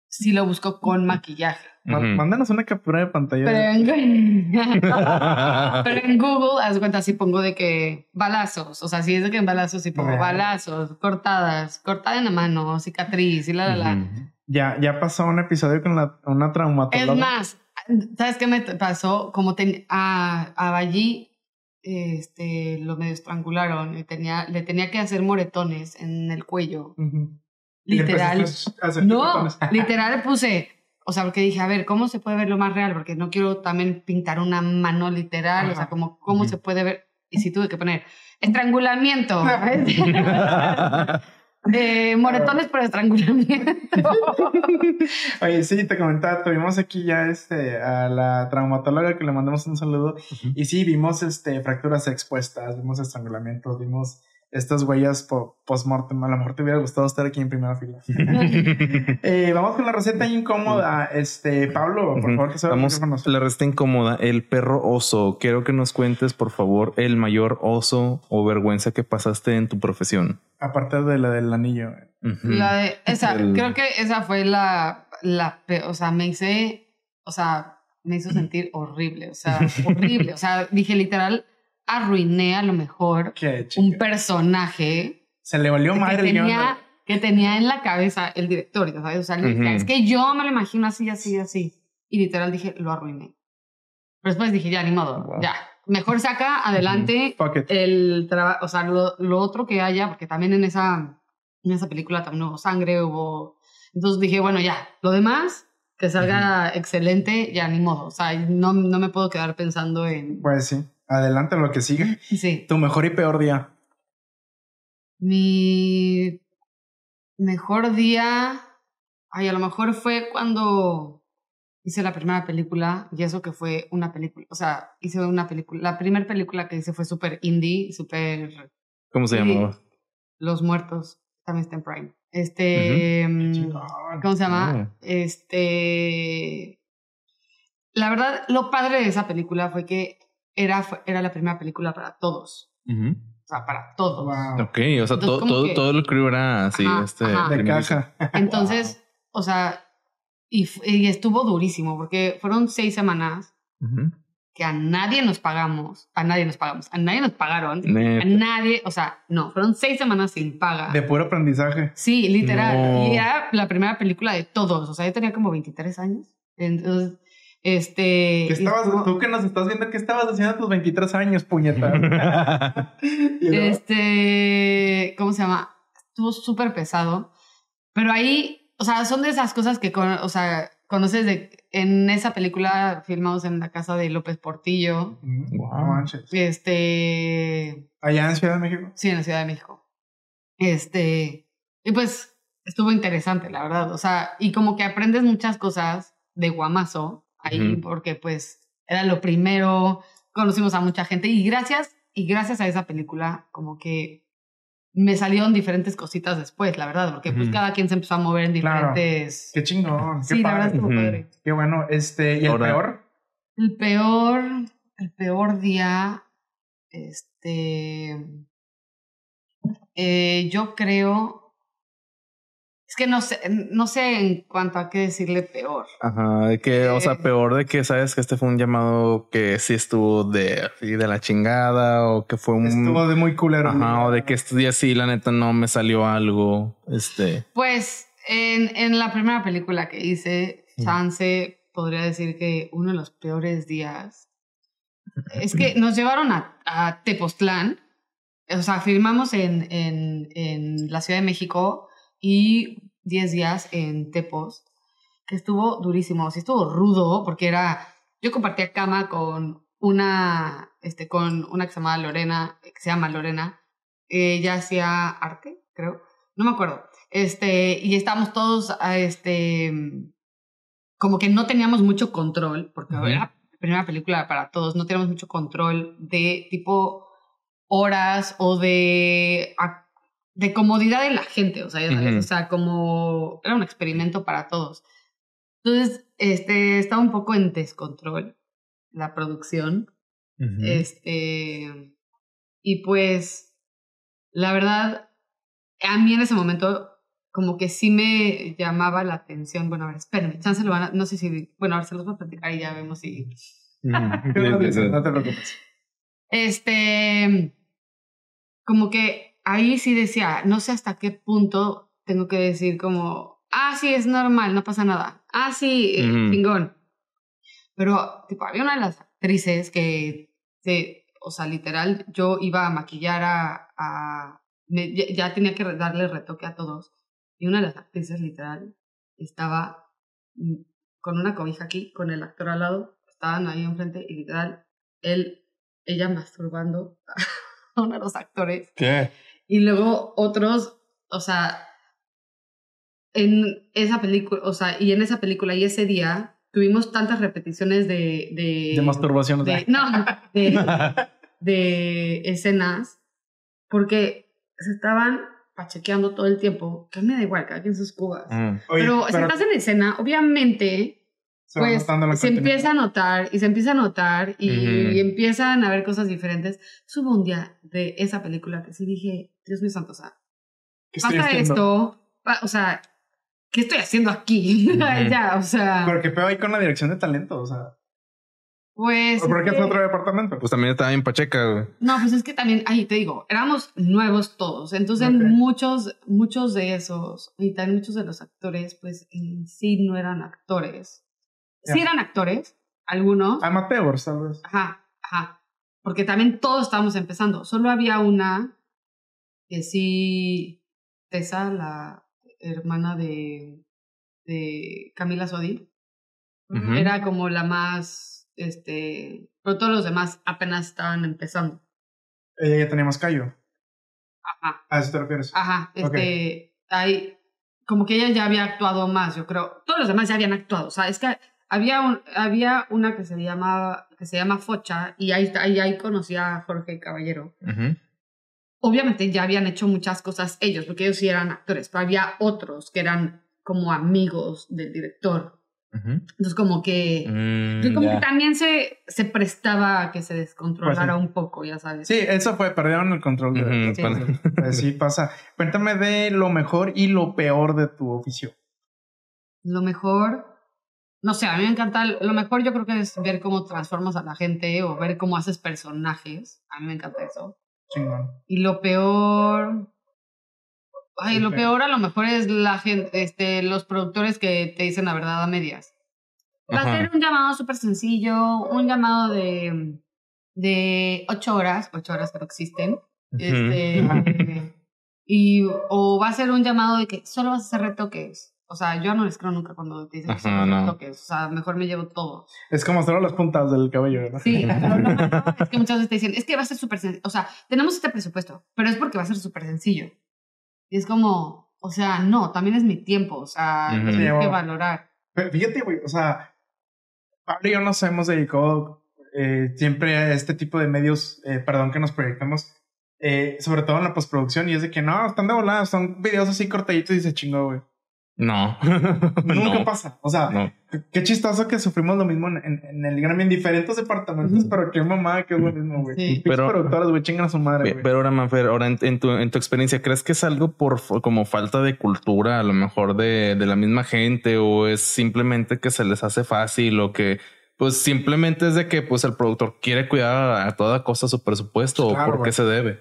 sí lo busco con maquillaje. Mándanos una captura de pantalla. Pero de- en, pero en Google, haz cuenta, sí pongo de que balazos. O sea, si es de que en balazos, sí pongo balazos, cortadas, cortada en la mano, cicatriz y la, la, la. Ya, ya pasó un episodio con la, una Es traumatóloga. más, ¿sabes qué me pasó? Como ten- a, a Ballí, este, lo medio estrangularon y tenía, le tenía que hacer moretones en el cuello. Ujú. Y Literal. No, literal puse, o sea, porque dije, a ver, ¿cómo se puede ver lo más real? Porque no quiero también pintar una mano literal, o sea, Ajá. como, ¿cómo Ujú. se puede ver? Y sí tuve que poner estrangulamiento. Eh, moretones por estrangulamiento. Oye, sí, te comentaba, tuvimos aquí ya este a la traumatóloga que le mandamos un saludo. Y sí, vimos este fracturas expuestas, vimos estrangulamientos, vimos estas huellas po- post-mortem. A lo mejor te hubiera gustado estar aquí en primera fila. Eh, vamos con la receta incómoda. Este, Pablo, por favor, que Vamos, la receta incómoda. El perro oso. Quiero que nos cuentes, por favor, el mayor oso o vergüenza que pasaste en tu profesión. Aparte de la del anillo. Ujú. La de, esa, El- creo que esa fue la, la, o sea, me hice, o sea, me hizo sentir horrible, o sea, horrible, o sea, dije literal, arruiné a lo mejor un personaje Se le valió que madre guion. tenía, que tenía en la cabeza el director, ya ¿sabes? O sea, es que yo me lo imagino así, así, así, y literal dije, lo arruiné. Pero después dije, ya, ni modo, Wow. ya, mejor saca adelante it. el trabajo, o sea, lo, lo otro que haya, porque también en esa, en esa película también hubo sangre, hubo... Entonces dije, bueno, ya, lo demás, que salga excelente, ya ni modo. O sea, no, no me puedo quedar pensando en... Pues sí. Adelante lo que sigue. Sí, Tu mejor y peor día. mi mejor día, ay, a lo mejor fue cuando hice la primera película, y eso que fue una película, o sea, hice una película, la primera película que hice fue súper indie, súper ¿Cómo se llamaba? Los Muertos, también está en Prime. Este, mm. ¿cómo se llama? Oh. Este, la verdad, lo padre de esa película fue que era, era la primera película para todos, Ujú. o sea, para todos. Wow. Ok, o sea, Entonces, todo, todo, que- todo el crew era así, Ajá, este. ajá. De caja. Entonces, o sea, y, y estuvo durísimo porque fueron seis semanas Ujú. que a nadie nos pagamos, a nadie nos pagamos, a nadie nos pagaron, a Neta. nadie, o sea, no, fueron seis semanas sin paga. De puro aprendizaje. Sí, literal. No. Y era la primera película de todos. O sea, yo tenía como 23 años. Entonces, este. ¿Qué estabas, estuvo- tú que nos estás viendo, ¿qué estabas haciendo a tus 23 años, puñeta? Este. ¿Cómo se llama? Estuvo súper pesado. Pero ahí, o sea, son de esas cosas que, con- o sea, conoces de. En esa película filmamos en la casa de López Portillo. Wow. manches. Este. Allá en Ciudad de México. Sí, en la Ciudad de México. Este, y pues estuvo interesante, la verdad. O sea, y como que aprendes muchas cosas de guamazo ahí, porque pues era lo primero, conocimos a mucha gente y gracias, y gracias a esa película, como que me salieron diferentes cositas después, la verdad, porque pues cada quien se empezó a mover en Claro. diferentes... Qué chingón. Qué sí, la verdad padre. estuvo Ujú. padre. Qué bueno. Este, ¿y el Ahora- peor? El peor, el peor día, Este. eh, yo creo. Es que no sé, no sé en cuanto a qué decirle peor. Ajá, de que, o sea, Eh. peor de que sabes que este fue un llamado que sí estuvo de, de la chingada o que fue un. Estuvo de muy culero. Ajá, o de que este día sí, la neta, no me salió algo. Este. Pues en, en la primera película que hice, Mm. Chance podría decir que uno de los peores días es que nos llevaron a, a Tepoztlán. O sea, filmamos en, en, en la Ciudad de México y 10 días en Tepos, que estuvo durísimo. Sí, estuvo rudo porque era. Yo compartía cama con una, este, con una que se llamaba Lorena, que se llama Lorena. Ella hacía arte, creo. No me acuerdo. Este, y estábamos todos, a este, como que no teníamos mucho control, porque era la primera película para todos, no teníamos mucho control de tipo horas o de, de comodidad de la gente, o sea, ya sabes, Ujú. o sea, como era un experimento para todos. Entonces, este, estaba un poco en descontrol la producción. Este, y pues, la verdad, a mí en ese momento, como que sí me llamaba la atención. Bueno, a ver, espérenme, chance lo van a, no sé si, bueno, a ver, se los voy a platicar y ya vemos si. No te preocupes. Este, como que ahí sí decía, no sé hasta qué punto tengo que decir como, ah, sí, es normal, no pasa nada. Ah, sí, eh, Ujú. chingón. Pero, tipo, había una de las actrices que, se, o sea, literal, yo iba a maquillar a, a me- ya, ya tenía que darle retoque a todos. Y una de las actrices, literal, estaba mm, con una cobija aquí, con el actor al lado, estaban ahí enfrente y literal, él, ella masturbando a uno de los actores. ¿Qué? Y luego otros, o sea, en esa película, o sea, y en esa película y ese día tuvimos tantas repeticiones de... De, De masturbación. de- no, de, de escenas, porque se estaban pachequeando todo el tiempo, que me da igual, cada quien sus cubas. Mm. Oye, pero, si estás en escena, obviamente, se pues se empieza a notar y se empieza a notar y, empiezan a ver cosas diferentes. Subo un día de esa película que sí dije, Dios mío santo, o sea, ¿Qué estoy pasa haciendo? esto, pa- o sea, ¿qué estoy haciendo aquí? Ya, o sea, Pero qué peor ahí con la dirección de talento, o sea. pues... ¿O por qué es que- otro departamento? Pues también estaba en Pacheca, güey. No, pues es que también, ahí te digo, éramos nuevos todos. Entonces, muchos, muchos de esos, y también muchos de los actores, pues en sí no eran actores. Sí eran actores, algunos. Amateurs, tal vez. Ajá, ajá. Porque también todos estábamos empezando. Solo había una que sí, Tessa, la hermana de, de Camila Sodi, era como la más, este, pero todos los demás apenas estaban empezando. Ella ya tenía más callo. Ajá. ¿A eso te refieres? Ajá, este, hay, como que ella ya había actuado más, yo creo. Todos los demás ya habían actuado, o sea, es que había, un, había una que se llamaba, que se llama Focha, y ahí, ahí, ahí conocí a Jorge Caballero. Ujú. Obviamente ya habían hecho muchas cosas ellos, porque ellos sí eran actores, pero había otros que eran como amigos del director. Entonces como que, Mm, como ya. que también se, se prestaba a que se descontrolara Pues sí. un poco, ya sabes. Sí, eso fue, perdieron el control. De, Ujú, Sí. para- Así pasa. Cuéntame de lo mejor y lo peor de tu oficio. Lo mejor, no sé, a mí me encanta, lo mejor yo creo que es ver cómo transformas a la gente o ver cómo haces personajes. A mí me encanta eso. Chingón. Y lo peor, ay, lo peor a lo mejor es la gente, este, los productores que te dicen la verdad a medias. Va a ser un llamado súper sencillo, un llamado de, de ocho horas, ocho horas que no existen. Este, y, o va a ser un llamado de que solo vas a hacer retoques. O sea, yo no les creo nunca cuando te dicen que solo no. retoques. O sea, mejor me llevo todo. Es como solo las puntas del cabello, ¿verdad? Sí, pero lo mejor es que muchas veces te dicen, es que va a ser súper sencillo. O sea, tenemos este presupuesto, pero es porque va a ser súper sencillo. Y es como, o sea, no, también es mi tiempo. O sea, tienes Sí, que valorar. Pero Fíjate, güey, o sea, Pablo y yo nos hemos dedicado eh, siempre a este tipo de medios, eh, perdón que nos proyectamos, eh, sobre todo en la postproducción, y es de que no, están de volada, son videos así cortaditos y se chingó, güey. No. Nunca no. pasa. O sea, No. qué chistoso que sufrimos lo mismo en, en, en el Grammy en diferentes departamentos, pero qué mamada lo mismo, güey. Sí. Pero productoras, güey, chingan a su madre, güey. Pero ahora, Manfer, ahora en, en tu, en tu experiencia, ¿crees que es algo por como falta de cultura, a lo mejor de, de la misma gente, o es simplemente que se les hace fácil, o que pues simplemente es de que pues el productor quiere cuidar a, toda costa su presupuesto, Claro, o por qué se debe?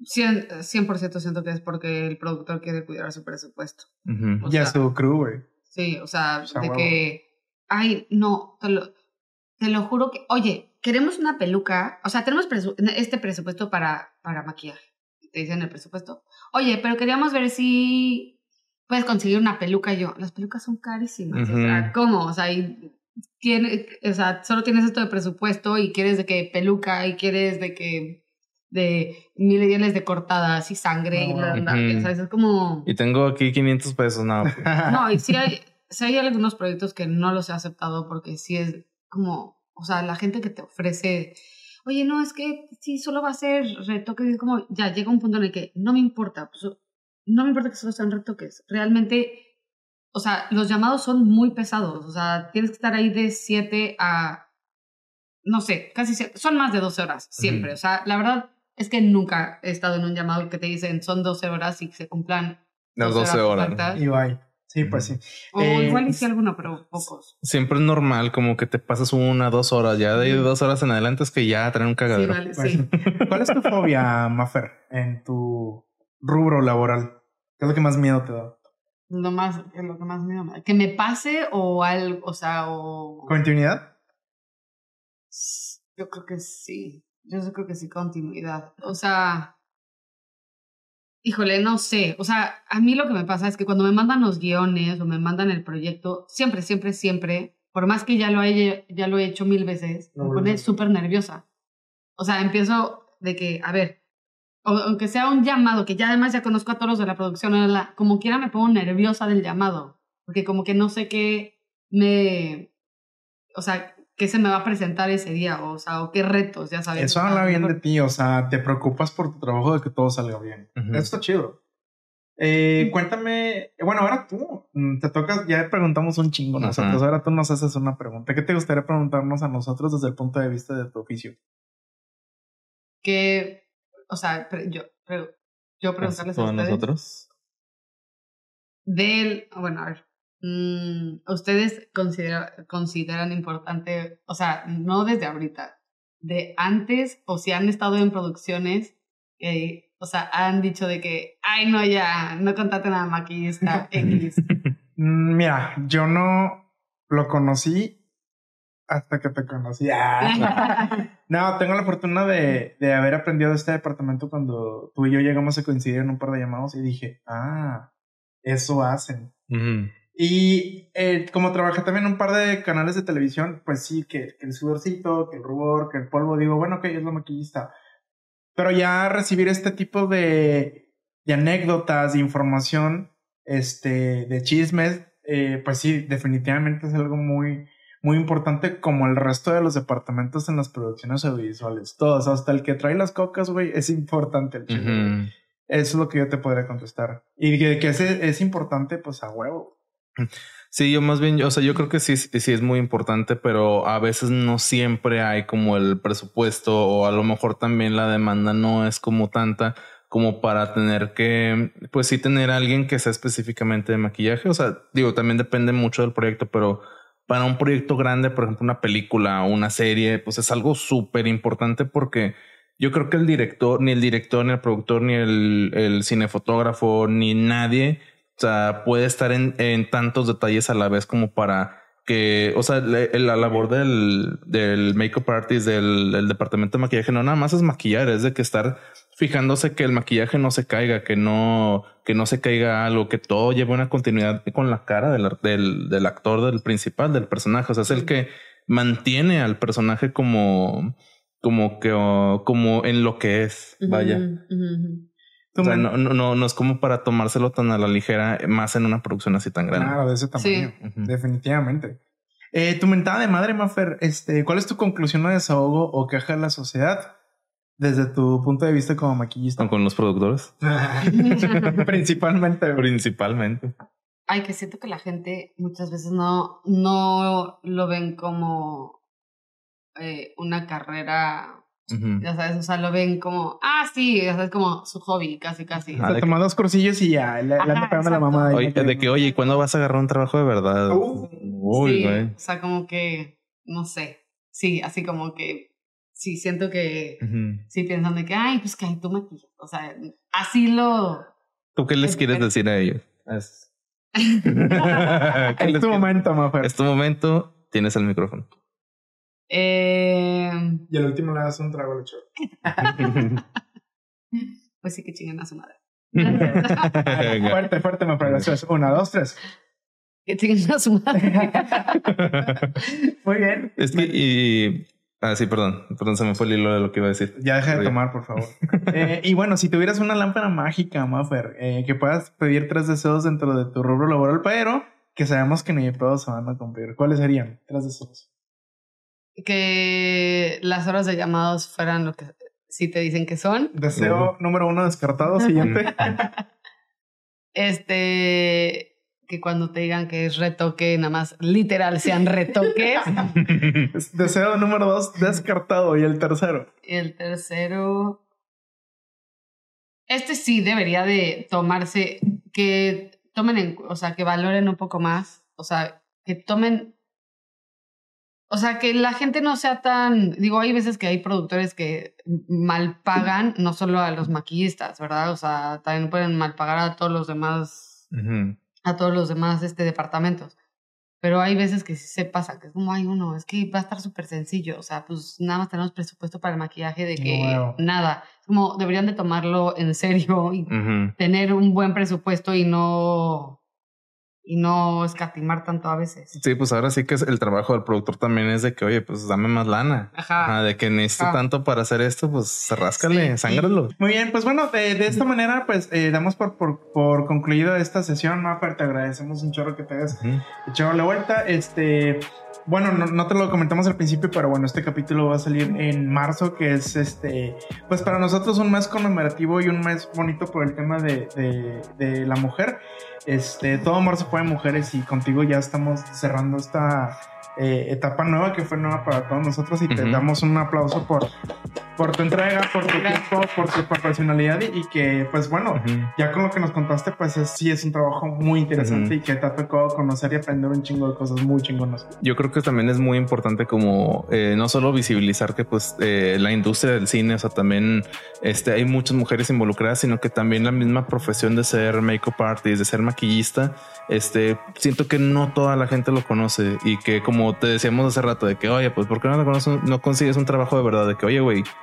100%, 100% siento que es porque el productor quiere cuidar su presupuesto. O Y a su crew, güey. Sí, o sea, O sea, de huevo. que, ay, no, te lo, te lo juro que, oye, queremos una peluca, o sea, tenemos presu- este presupuesto para, para maquillaje. Te dicen el presupuesto. Oye, pero queríamos ver si puedes conseguir una peluca. Y yo, las pelucas son carísimas. O sea. ¿cómo? O sea, y tiene, o sea, solo tienes esto de presupuesto y quieres de que peluca y quieres de que de millones de cortadas y sangre y bla, bla, ujú. ¿sabes? Es como... Y tengo aquí 500 pesos, no. pues. No, y sí hay, sí hay algunos proyectos que no los he aceptado porque sí es como, o sea, la gente que te ofrece, oye, no, es que sí, solo va a ser retoques, es como, ya llega un punto en el que no me importa, pues, no me importa que solo sean retoques, realmente, o sea, los llamados son muy pesados, o sea, tienes que estar ahí de 7 a, no sé, casi, son más de 12 horas, siempre, o sea, la verdad es que nunca he estado en un llamado que te dicen son 12 horas y se cumplan Las 12 horas. Y bye. Sí, pues sí. O Eh, igual hice alguno, pero pocos. Siempre es normal, como que te pasas una, dos horas, ya de ahí de Ujú. dos horas en adelante es que ya traen un Sí, cagadero. vale, Pues, sí. ¿Cuál es tu fobia, Mafer, en tu rubro laboral? ¿Qué es lo que más miedo te da? Lo más, es lo que más miedo me da. Que me pase o algo, o sea, o... ¿Continuidad? Yo creo que sí. Yo creo que sí, continuidad. O sea... Híjole, no sé. O sea, a mí lo que me pasa es que cuando me mandan los guiones o me mandan el proyecto, siempre, siempre, siempre, por más que ya lo haya, ya lo he hecho mil veces, me pone hacer. súper nerviosa. O sea, empiezo de que, a ver, aunque sea un llamado, que ya además ya conozco a todos los de la producción, como quiera me pongo nerviosa del llamado, porque como que no sé qué me, o sea, qué se me va a presentar ese día, o sea, o qué retos, ya sabes. Eso habla bien de ti, o sea, te preocupas por tu trabajo de que todo salga bien. Ujú. Eso está chido. Eh, cuéntame, bueno, ahora tú, mm, te tocas, ya preguntamos un chingo nosotros, ahora tú nos haces una pregunta. ¿Qué te gustaría preguntarnos a nosotros desde el punto de vista de tu oficio? que, o sea, pre- yo, pre- yo preguntarles a ¿Todos ustedes nosotros? del, bueno, a ver, ustedes considera- consideran importante, o sea, no desde ahorita, de antes o si han estado en producciones que, o sea, han dicho de que, ay, no, ya, no contate nada maquillista X. Mm, Mira, yo no lo conocí hasta que te conocí. Ah. No, tengo la fortuna de, de haber aprendido de este departamento cuando tú y yo llegamos a coincidir en un par de llamados y dije, ah, eso hacen. Ujú. Y eh, como trabajé también en un par de canales de televisión, pues sí, que, que el sudorcito, que el rubor, que el polvo, digo, bueno, que es lo maquillista. Pero ya recibir este tipo de, de anécdotas, de información, este, de chismes, eh, pues sí, definitivamente es algo muy, muy importante como el resto de los departamentos en las producciones audiovisuales. Todos, hasta el que trae las cocas, güey, es importante el chisme. güey. Ujú. Eso es lo que yo te podría contestar. Y que, que es, es importante, pues a huevo. Sí, yo más bien, o sea, yo creo que sí, sí es muy importante, pero a veces no siempre hay como el presupuesto o a lo mejor también la demanda no es como tanta como para tener que, pues sí, tener a alguien que sea específicamente de maquillaje. O sea, digo, también depende mucho del proyecto, pero para un proyecto grande, por ejemplo, una película o una serie, pues es algo súper importante porque yo creo que el director, ni el director, ni el productor, ni el cinefotógrafo, ni nadie o sea, puede estar en, en tantos detalles a la vez como para que, o sea, la, labor del, del makeup artist, del, del departamento de maquillaje, no nada más es maquillar, es de que estar fijándose que el maquillaje no se caiga, que no, que no se caiga algo, que todo lleve una continuidad con la cara del, del, del actor, del principal, del personaje. O sea, es el que mantiene al personaje como, como que, como en lo que es. Vaya. O sea, man- no, no, no, no es como para tomárselo tan a la ligera, más en una producción así tan grande. Claro, de ese tamaño. Sí. Definitivamente. Eh, tu mentada de madre, Mafer, este, ¿cuál es tu conclusión o desahogo o queja de la sociedad desde tu punto de vista como maquillista? Con los productores. Principalmente. Principalmente. ay, que siento que la gente muchas veces no, no lo ven como eh, una carrera Ujú. ya sabes, o sea, lo ven como, ah, sí, ya sabes, como su hobby, casi, casi. Ah, Se de toma dos cursillos y ya, le, le anda pegando la mamá. ahí. Oye, de que, oye, ¿y cuándo vas a agarrar un trabajo de verdad? Uh. Uy, sí, güey. o sea, como que, no sé, sí, así como que, sí, siento que, Ujú. sí, piensan de que, ay, pues que ay, tú maquillas, o sea, así lo... ¿Tú qué les Es- quieres decir a ellos? Es, ¿Qué Es tu momento, Mafer. Es tu momento, tienes el micrófono. Eh, Y al último le das un trago de shot. pues sí que chingan a su madre. Venga. Fuerte, fuerte. Eso es una, dos, tres. Que chingan a su madre. Muy bien. es que, y. Ah, sí, perdón. Perdón, se me fue el hilo de lo que iba a decir. Ya deja de tomar, por favor. Eh, y bueno, si tuvieras una lámpara mágica, Maffer, eh, que puedas pedir tres deseos dentro de tu rubro laboral, pero que sabemos que ni de pedo se van a cumplir. ¿Cuáles serían? Tres deseos. Que las horas de llamados fueran lo que sí te dicen que son. Deseo número uno descartado. Siguiente. Este, que cuando te digan que es retoque, nada más literal sean retoques. Deseo número dos descartado. Y el tercero. Y el tercero, este sí debería de tomarse, que tomen en, o sea, que valoren un poco más, o sea, que tomen, o sea, que la gente no sea tan, digo, hay veces que hay productores que mal pagan, no solo a los maquillistas, ¿verdad? O sea, también pueden mal pagar a todos los demás Ujú. a todos los demás este, departamentos. Pero hay veces que sí se pasa, que es como, hay uno, es que va a estar súper sencillo. O sea, pues nada más tenemos presupuesto para el maquillaje de que Wow. nada. Es como, deberían de tomarlo en serio y Ujú. tener un buen presupuesto y no, y no escatimar tanto a veces. Sí, pues ahora sí que es- el trabajo del productor también es de que, oye, pues dame más lana. Ajá. Ajá, de que necesito tanto para hacer esto, pues ráscale, Sí. sángralo. Muy bien, pues bueno, de, de esta manera, pues eh, damos por, por, por concluida esta sesión, Maffer. Te agradecemos un chorro que te hayas Ujú. echado la vuelta. Este, bueno, no, no te lo comentamos al principio, pero bueno, este capítulo va a salir en marzo, que es este, pues para nosotros un mes conmemorativo y un mes bonito por el tema de, de, de la mujer. Este, todo marzo fue de mujeres y contigo ya estamos cerrando esta eh, etapa nueva que fue nueva para todos nosotros y te damos un aplauso por, por tu entrega, por tu tiempo, por tu profesionalidad y, y que pues bueno, ya con lo que nos contaste, pues es- sí es un trabajo muy interesante y que te ha tocado conocer y aprender un chingo de cosas muy chingonas. Yo creo que también es muy importante como eh, no solo visibilizar que pues eh, la industria del cine, o sea, también este, hay muchas mujeres involucradas, sino que también la misma profesión de ser makeup artist, de ser maquillista, este, siento que no toda la gente lo conoce y que como te decíamos hace rato de que, oye, pues ¿por qué no, lo conoces- no consigues un trabajo de verdad? De que, oye, güey,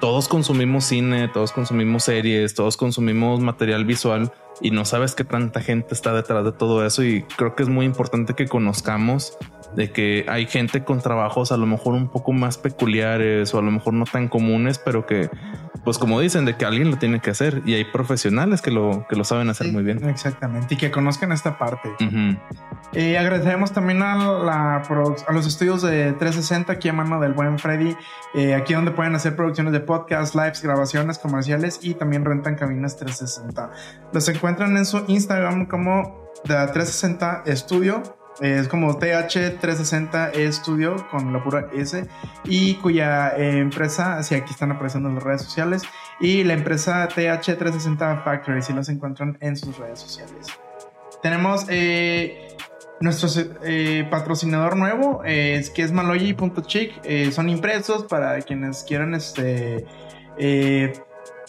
todos consumimos cine, todos consumimos series, todos consumimos material visual y no sabes qué tanta gente está detrás de todo eso y creo que es muy importante que conozcamos de que hay gente con trabajos a lo mejor un poco más peculiares o a lo mejor no tan comunes, pero que pues como dicen de que alguien lo tiene que hacer y hay profesionales que lo que lo saben hacer Sí. muy bien. Exactamente, y que conozcan esta parte. Ujú. Eh, agradecemos también a, la, a los estudios de 360 aquí a mano del buen Freddy, eh, aquí donde pueden hacer de podcast, lives, grabaciones comerciales y también rentan cabinas 360. Los encuentran en su Instagram como The 360 Studio. eh, Es como TH360 Studio con la pura S y cuya eh, empresa, si aquí están apareciendo en las redes sociales, y la empresa TH360 Factory, si los encuentran en sus redes sociales. Tenemos eh, nuestro eh, patrocinador nuevo, eh, es que es maloyi.chic. eh, son impresos para quienes quieran este, eh,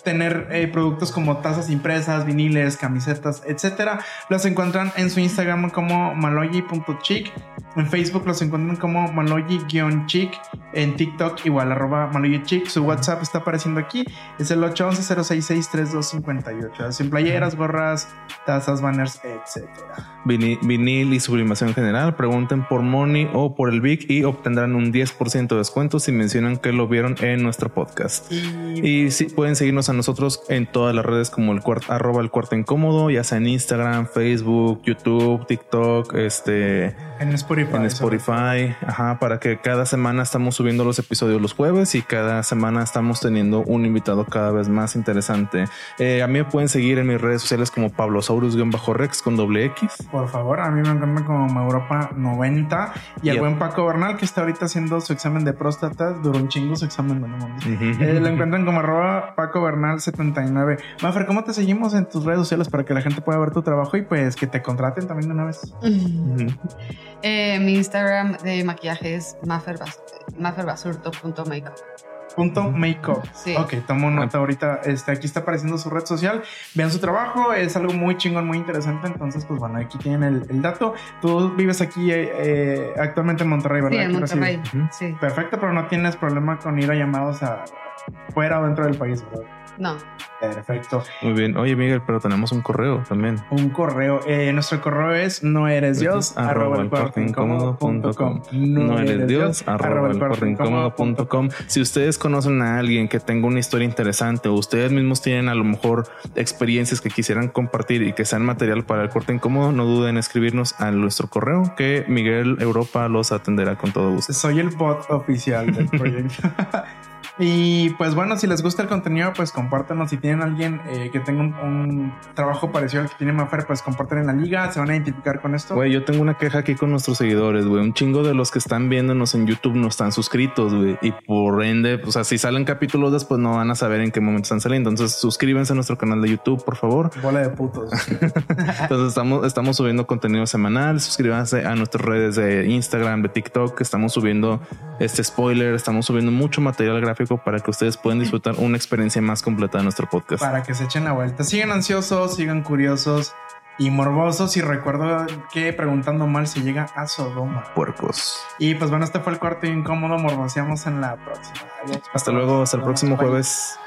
tener eh, productos como tazas impresas, viniles, camisetas, etcétera. Los encuentran en su Instagram como maloyi.chic. En Facebook los encuentran como maloyi-chic. En TikTok igual arroba maloyi-chic. Su WhatsApp está apareciendo aquí. Es el 811-066-3258. Hacen playeras, gorras, tazas, banners, etcétera. Vini- vinil y sublimación general, pregunten por Money o por el Vic y obtendrán un 10% de descuento si mencionan que lo vieron en nuestro podcast. Y Y sí, pueden seguirnos a a nosotros en todas las redes como el cuarto, arroba el cuarto incómodo, ya sea en Instagram, Facebook, YouTube, TikTok, este, En Spotify. en Spotify, ajá, para que cada semana estamos subiendo los episodios los jueves y cada semana estamos teniendo un invitado cada vez más interesante. Eh, a mí me pueden seguir en mis redes sociales como Pablosaurus-Rex con doble X. Por favor, a mí me encuentran como Mauropa 90 y el Yep. buen Paco Bernal que está ahorita haciendo su examen de próstata. Duró un chingo su examen, no mames. Eh, lo encuentran como arroba Paco Bernal 79. Mafer, ¿cómo te seguimos en tus redes sociales para que la gente pueda ver tu trabajo y pues que te contraten también de una vez? Eh, mi Instagram de maquillaje es maferbasurto.makeup. Punto makeup. Sí. Ok, tomo nota ahorita. Este, aquí está apareciendo su red social. Vean su trabajo, es algo muy chingón, muy interesante. Entonces, pues bueno, aquí tienen el, el dato. Tú vives aquí eh, eh, actualmente en Monterrey, ¿verdad? Sí, en Aquí Monterrey. Sí. Perfecto, pero no tienes problema con ir a llamados a fuera o dentro del país, ¿verdad? No. Perfecto. Muy bien. Oye, Miguel, pero tenemos un correo también. Un correo. eh, nuestro correo es no eres Dios arroba el cuarto incómodo punto com. No eres Dios, arroba el cuarto incómodo punto com. Si ustedes conocen a alguien que tenga una historia interesante o ustedes mismos tienen a lo mejor experiencias que quisieran compartir y que sean material para el cuarto incómodo, no duden en escribirnos a nuestro correo que Miguel Europa los atenderá con todo gusto. Soy el bot oficial del proyecto. y pues bueno, si les gusta el contenido, pues compártanos. Si tienen alguien eh, que tenga un, un trabajo parecido al que tiene Mafer, pues comparten en la liga. Se van a identificar con esto. Güey, yo tengo una queja aquí con nuestros seguidores, güey. Un chingo de los que están viéndonos en YouTube no están suscritos, güey. Y por ende, o sea, si salen capítulos después no van a saber en qué momento están saliendo. Entonces suscríbanse a nuestro canal de YouTube, por favor. Bola de putos. Entonces estamos, estamos subiendo contenido semanal. Suscríbanse a nuestras redes de Instagram, de TikTok, estamos subiendo este spoiler. Estamos subiendo mucho material gráfico para que ustedes puedan disfrutar una experiencia más completa de nuestro podcast. para que se echen la vuelta. Sigan ansiosos, sigan curiosos y morbosos. Y recuerdo que preguntando mal se llega a Sodoma. Puercos. Y pues bueno, este fue el cuarto incómodo. Morboseamos en la próxima. Adiós. Hasta luego, hasta el próximo jueves.